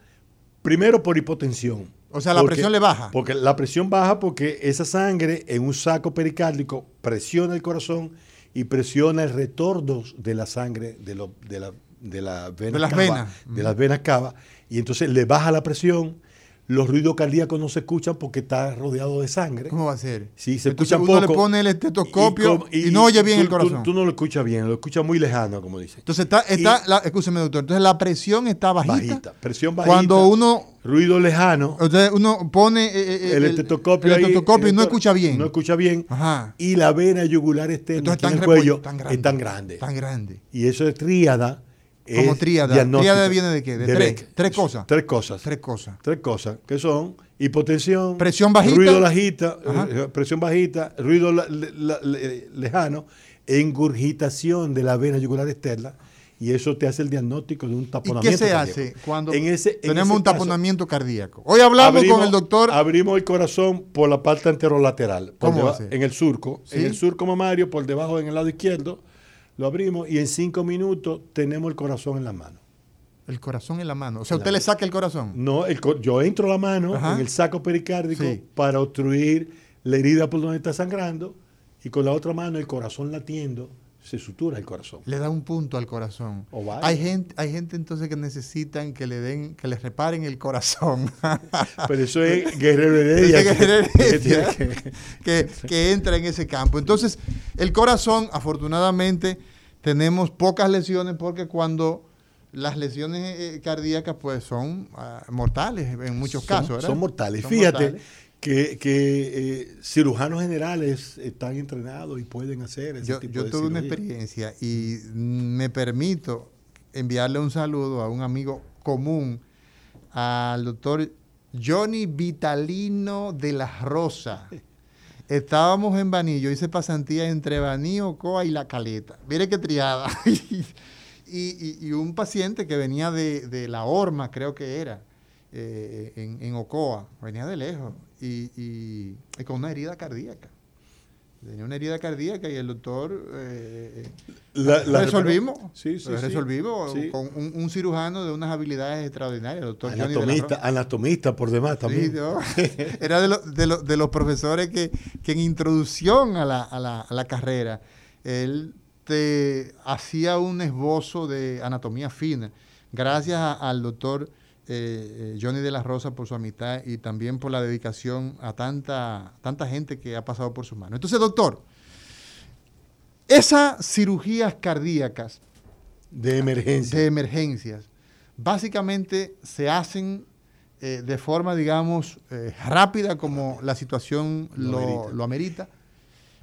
primero por hipotensión. O sea, la presión le baja. Porque la presión baja porque esa sangre en un saco pericárdico presiona el corazón y presiona el retorno de la sangre de, lo- de la, de la vena De las cava, venas. de las venas cava, y entonces le baja la presión. Los ruidos cardíacos no se escuchan porque está rodeado de sangre. ¿Cómo va a ser? Sí, se Entonces escuchan uno poco. le pone el estetoscopio y, no oye bien tú- el corazón. Tú, tú no lo escuchas bien, lo escuchas muy lejano, como dice. Entonces está, está Y- la, escúcheme, doctor. Entonces la presión está bajita. Bajita, presión bajita. Cuando uno, Ruido lejano. entonces uno pone eh, eh, el estetoscopio, el estetoscopio y no escucha bien. No escucha bien. Ajá. Y la vena yugular externa en el cuello tan es tan grande. Tan grande. Y eso es tríada. ¿Cómo es tríada? ¿Tríada viene de qué? De tres. Tres cosas. Tres cosas. Tres cosas. Tres cosas que son hipotensión, Presión bajita. ruido bajita, Ajá. eh, presión bajita, ruido la- la- le- lejano, engurgitación de la vena yugular externa y eso te hace el diagnóstico de un ¿Y taponamiento. qué se cardíaco. hace cuando En ese- en tenemos ese un caso, taponamiento cardíaco? Hoy hablamos abrimos- con el doctor. Abrimos el corazón por la parte anterolateral, por ¿Cómo deba- en el surco, ¿Sí? en el surco mamario, por debajo en el lado izquierdo, lo abrimos y en cinco minutos tenemos el corazón en la mano. El corazón en la mano. O sea, usted le saca el corazón. No, el yo entro la mano Ajá. en el saco pericárdico Sí. para obstruir la herida por donde está sangrando y con la otra mano el corazón latiendo se sutura el corazón. Le da un punto al corazón. O. Hay gente, hay gente entonces que necesitan que le den, que les reparen el corazón. Pero eso es Guerrero Heredia. Que- Guerrero que Heredia, que- que, que entra en ese campo. Entonces, el corazón, afortunadamente, tenemos pocas lesiones porque cuando las lesiones eh, cardíacas pues son ah, mortales en muchos son- casos, ¿verdad? Son mortales. Son Fíjate mortales. Que, que, eh, cirujanos generales están entrenados y pueden hacer ese Yo, tipo yo de tuve una experiencia y me permito enviarle un saludo a un amigo común, al doctor Johnny Vitalino de la Rosa. Estábamos en Baní, yo hice pasantía entre Baní, Ocoa y La Caleta. Mire qué triada. y, y- y un paciente que venía de, de La Horma, creo que era, eh, en, en Ocoa, venía de lejos, y, y- y con una herida cardíaca. Tenía una herida cardíaca y el doctor eh, La- la resolvimos. Sí, sí, resolvimos Sí. con un, un cirujano de unas habilidades extraordinarias, el doctor de Anatomista, anatomista por demás también. ¿no? Era de, lo- de lo- de los profesores que, que en introducción a la, a la- a la carrera, él te hacía un esbozo de anatomía fina. Gracias a- al doctor eh, eh, Johnny de la Rosa por su amistad y también por la dedicación a tanta, tanta gente que ha pasado por sus manos. Entonces, doctor, esas cirugías cardíacas De emergencia. de emergencias básicamente se hacen eh, de forma, digamos, eh, rápida como la situación Lo lo, amerita. lo amerita,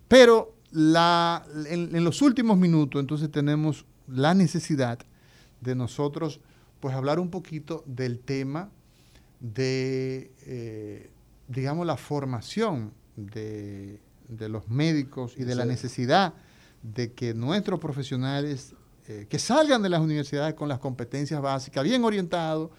pero la, en, en los últimos minutos entonces tenemos la necesidad de nosotros pues hablar un poquito del tema de, eh, digamos, la formación de, de los médicos y de la necesidad de que nuestros profesionales eh, que salgan de las universidades con las competencias básicas, bien orientados,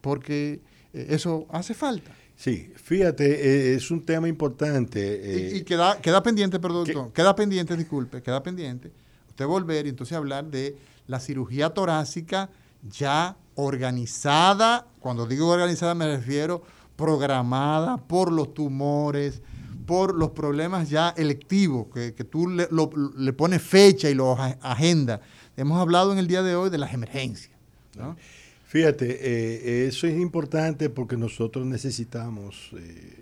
porque eh, eso hace falta. Sí, fíjate, eh, es un tema importante. Y- y, queda, queda pendiente, perdón, que- queda pendiente, disculpe, queda pendiente usted volver y entonces hablar de la cirugía torácica ya organizada, cuando digo organizada me refiero programada por los tumores, por los problemas ya electivos, que, que tú le, lo- le pones fecha y los agenda. Hemos hablado en el día de hoy de las emergencias. Fíjate, eh, eso es importante porque nosotros necesitamos eh,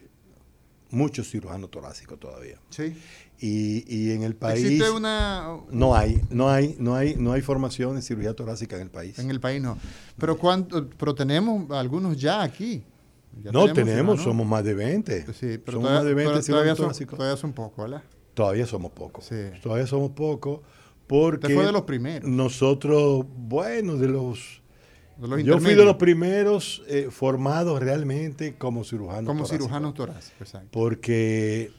muchos cirujanos torácicos todavía. Sí. Y, y en el país Existe una... no hay, no hay, no hay, no hay formación en cirugía torácica en el país. En el país no. Pero, ¿cuánto, pero tenemos algunos ya aquí. Ya no tenemos, somos más de 20. Sí, pero somos todavía, más de 20 pero todavía, son, todavía son pocos, ¿verdad? Todavía somos pocos. Sí. Todavía somos pocos porque fue de los primeros. nosotros, bueno, de los los Yo fui de los primeros eh, formados realmente como cirujanos Como torácicos. cirujanos torácicos, exacto. Porque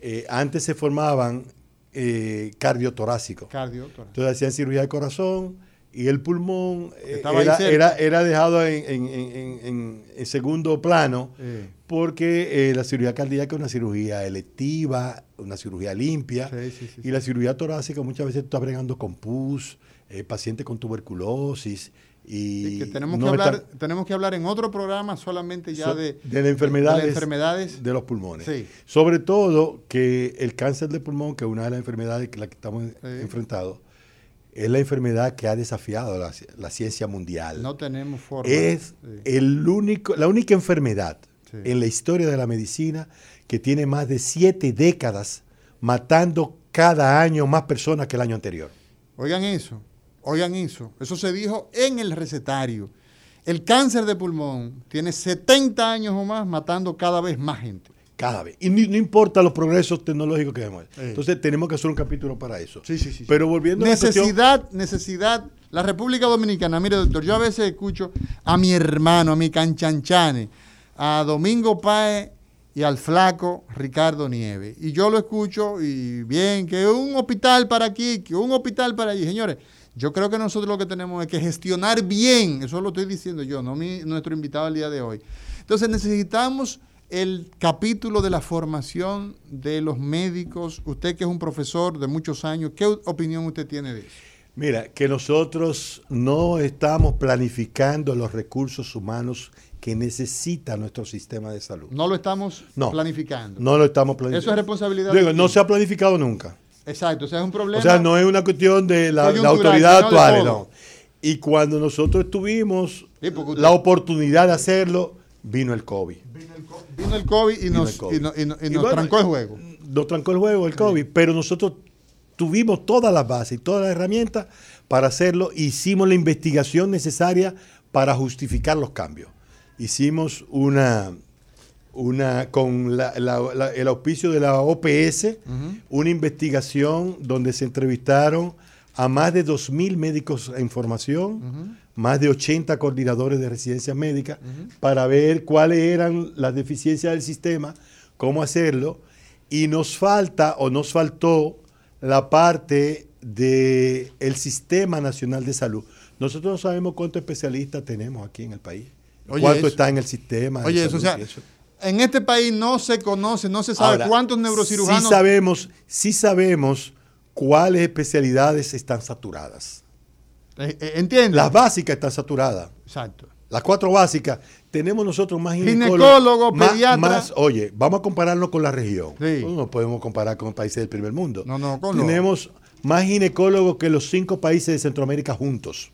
eh, antes se formaban eh, cardiotorácicos. Cardio, torácico. Entonces hacían cirugía de corazón y el pulmón eh, era, era, era dejado en, en- en- en- en- en segundo plano porque la cirugía cardíaca es una cirugía electiva, una cirugía limpia Sí, sí, sí, y la cirugía torácica muchas veces tú estás bregando con pus, pacientes con tuberculosis y, que tenemos, no que hablar, tenemos que hablar en otro programa solamente ya so- de, de las enfermedades, de las enfermedades. de los pulmones. Sí. Sobre todo que el cáncer de pulmón, que es una de las enfermedades que la que estamos Sí. enfrentados, es la enfermedad que ha desafiado la, la ciencia mundial. No tenemos forma. es el único, la única enfermedad en la historia de la medicina que tiene más de siete décadas matando cada año más personas que el año anterior. Oigan eso, oigan eso. Eso se dijo en el recetario. El cáncer de pulmón tiene 70 años o más matando cada vez más gente. Cada vez. Y no, importa los progresos tecnológicos que vemos. Entonces tenemos que hacer un capítulo para eso. Sí, sí, sí. Pero volviendo a la cuestión- Necesidad, necesidad. La República Dominicana, mire doctor, yo a veces escucho a mi hermano, a mi canchanchane, a Domingo Páez y al flaco Ricardo Nieves. Y yo lo escucho y bien, que un hospital para aquí, que un hospital para allí. Señores, yo creo que nosotros lo que tenemos es que gestionar bien, eso lo estoy diciendo yo, no mi- nuestro invitado el día de hoy. Entonces necesitamos el capítulo de la formación de los médicos. Usted que es un profesor de muchos años, ¿qué opinión usted tiene de eso? Mira, que nosotros no estamos planificando los recursos humanos que necesita nuestro sistema de salud. No lo estamos No. planificando. No lo estamos planificando. Eso es responsabilidad no se ha planificado nunca. Exacto, o sea, es un problema. O sea, no es una cuestión de la, autoridad actual, no. Y cuando nosotros tuvimos Sí, porque usted- la oportunidad de hacerlo, vino el COVID. Vino el COVID y Vino nos, el COVID. y no- y no- y Y nos bueno, trancó el juego. Nos trancó el juego, el COVID, pero nosotros tuvimos todas las bases y todas las herramientas para hacerlo. Hicimos la investigación necesaria para justificar los cambios. Hicimos una, una con la- la- la- el auspicio de la OPS, una investigación donde se entrevistaron a más de 2.000 médicos en formación, más de 80 coordinadores de residencias médicas, para ver cuáles eran las deficiencias del sistema, cómo hacerlo, y nos falta o nos faltó la parte del el Sistema Nacional de Salud. Nosotros no sabemos cuántos especialistas tenemos aquí en el país, Oye, cuánto eso. está en el sistema. Oye, eso, o sea, eso. En este país no se conoce, no se sabe Ahora, cuántos neurocirujanos. Sí sabemos, sí sabemos cuáles especialidades están saturadas. Eh, eh, ¿Entiende? Las básicas están saturadas. Exacto. Las cuatro básicas. Tenemos nosotros más Ginecólogo, ginecólogos. más- pediatra. más- oye, vamos a compararnos con la región. Sí. No nos podemos comparar con países del primer mundo. No, no, con Tenemos más ginecólogos que los cinco países de Centroamérica juntos.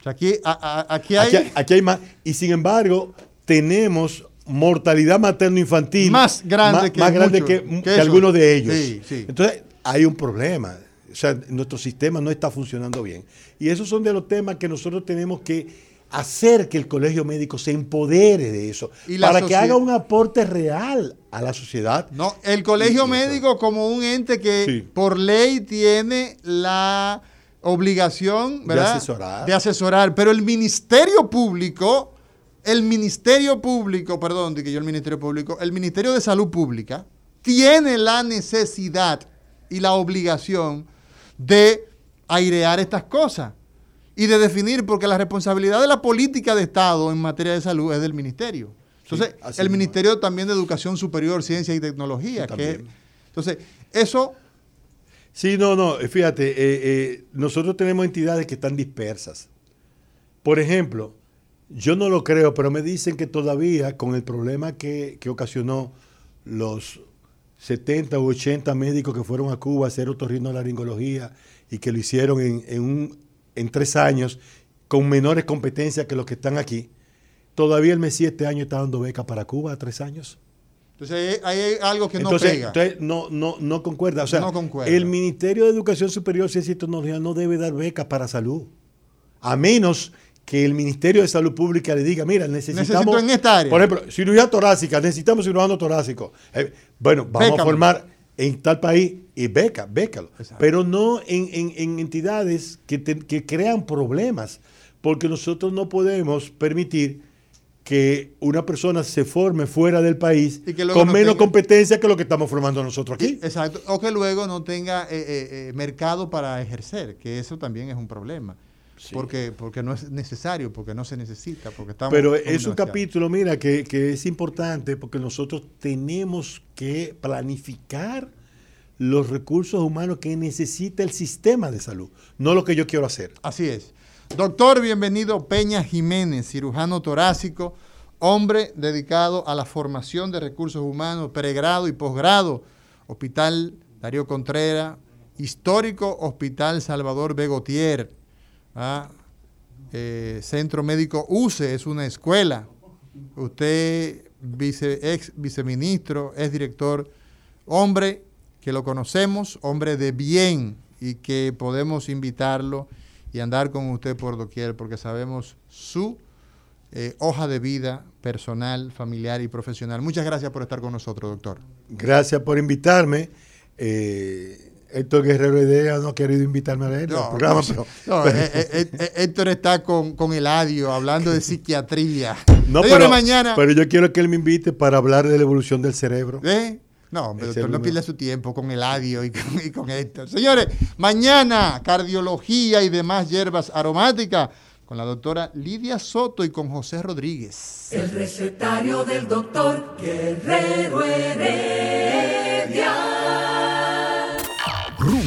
O sea, aquí, a- a- aquí hay Aquí, aquí hay más. Y sin embargo, tenemos mortalidad materno-infantil Más grande que más grande muchos, que, que que eso. algunos de ellos. Sí, sí. Entonces, hay un problema. O sea, nuestro sistema no está funcionando bien. Y esos son de los temas que nosotros tenemos que hacer que el colegio médico se empodere de eso. Y para que haga un aporte real a la sociedad. No, el colegio médico como un ente que por ley tiene la obligación, De ¿verdad? asesorar. De asesorar, pero el Ministerio Público, el Ministerio Público, perdón, que yo el Ministerio Público, el Ministerio de Salud Pública tiene la necesidad y la obligación de airear estas cosas y de definir, porque la responsabilidad de la política de Estado en materia de salud es del ministerio. Entonces, el. Ministerio también de Educación Superior, Ciencia y Tecnología. Sí, que, también. entonces, eso, Sí, no, no, eh, fíjate, eh, eh, nosotros tenemos entidades que están dispersas. Por ejemplo, yo no lo creo, pero me dicen que todavía con el problema que, que ocasionó los 70 u 80 médicos que fueron a Cuba a hacer otorrinolaringología y que lo hicieron en, en, un- en tres años con menores competencias que los que están aquí, todavía el Messi este año está dando beca para Cuba a tres años. entonces hay algo que entonces, no pega. entonces, no, no, no concuerda. O sea, No concuerda. el Ministerio de Educación Superior, Ciencia y Tecnología no debe dar becas para salud. A menos que el Ministerio de Salud Pública le diga, mira, necesitamos... Necesito en esta área. Por ejemplo, cirugía torácica, necesitamos cirujano torácico. Eh, bueno, vamos Bécame. a formar en tal país y beca, bécalo. Exacto. Pero no en, en- en entidades que, te- que crean problemas. porque nosotros no podemos permitir que una persona se forme fuera del país Y con no menos tenga- competencia que lo que estamos formando nosotros aquí. Exacto. O que luego no tenga eh, eh, eh, mercado para ejercer, que eso también es un problema. Porque, porque no es necesario, porque no se necesita, porque estamos... Pero es un capítulo, mira, que, que es importante porque nosotros tenemos que planificar los recursos humanos que necesita el sistema de salud, no lo que yo quiero hacer. Así es. Doctor, bienvenido. Peña Jiménez, cirujano torácico, hombre dedicado a la formación de recursos humanos, pregrado y posgrado, Hospital Darío Contreras, histórico Hospital Salvador Begotier, ah, Centro Médico UCE, es una escuela. Usted, vice, ex viceministro, es director, hombre que lo conocemos, hombre de bien y que podemos invitarlo y andar con usted por doquier porque sabemos su eh, hoja de vida personal, familiar y profesional. Muchas gracias por estar con nosotros, doctor. Gracias por invitarme. Eh, Héctor Guerrero Idea no ha querido invitarme a él al programa, pero, no, eh, eh, eh, Héctor está con, con Eladio hablando de psiquiatría. no, pero, mañana. pero yo quiero que él me invite para hablar de la evolución del cerebro. ¿Eh? No, hombre, doctor, no pierda su tiempo con Eladio y con, y con Héctor. Señores, mañana, cardiología y demás hierbas aromáticas con la doctora Lidia Soto y con José Rodríguez. El recetario del doctor Guerrero Heredia.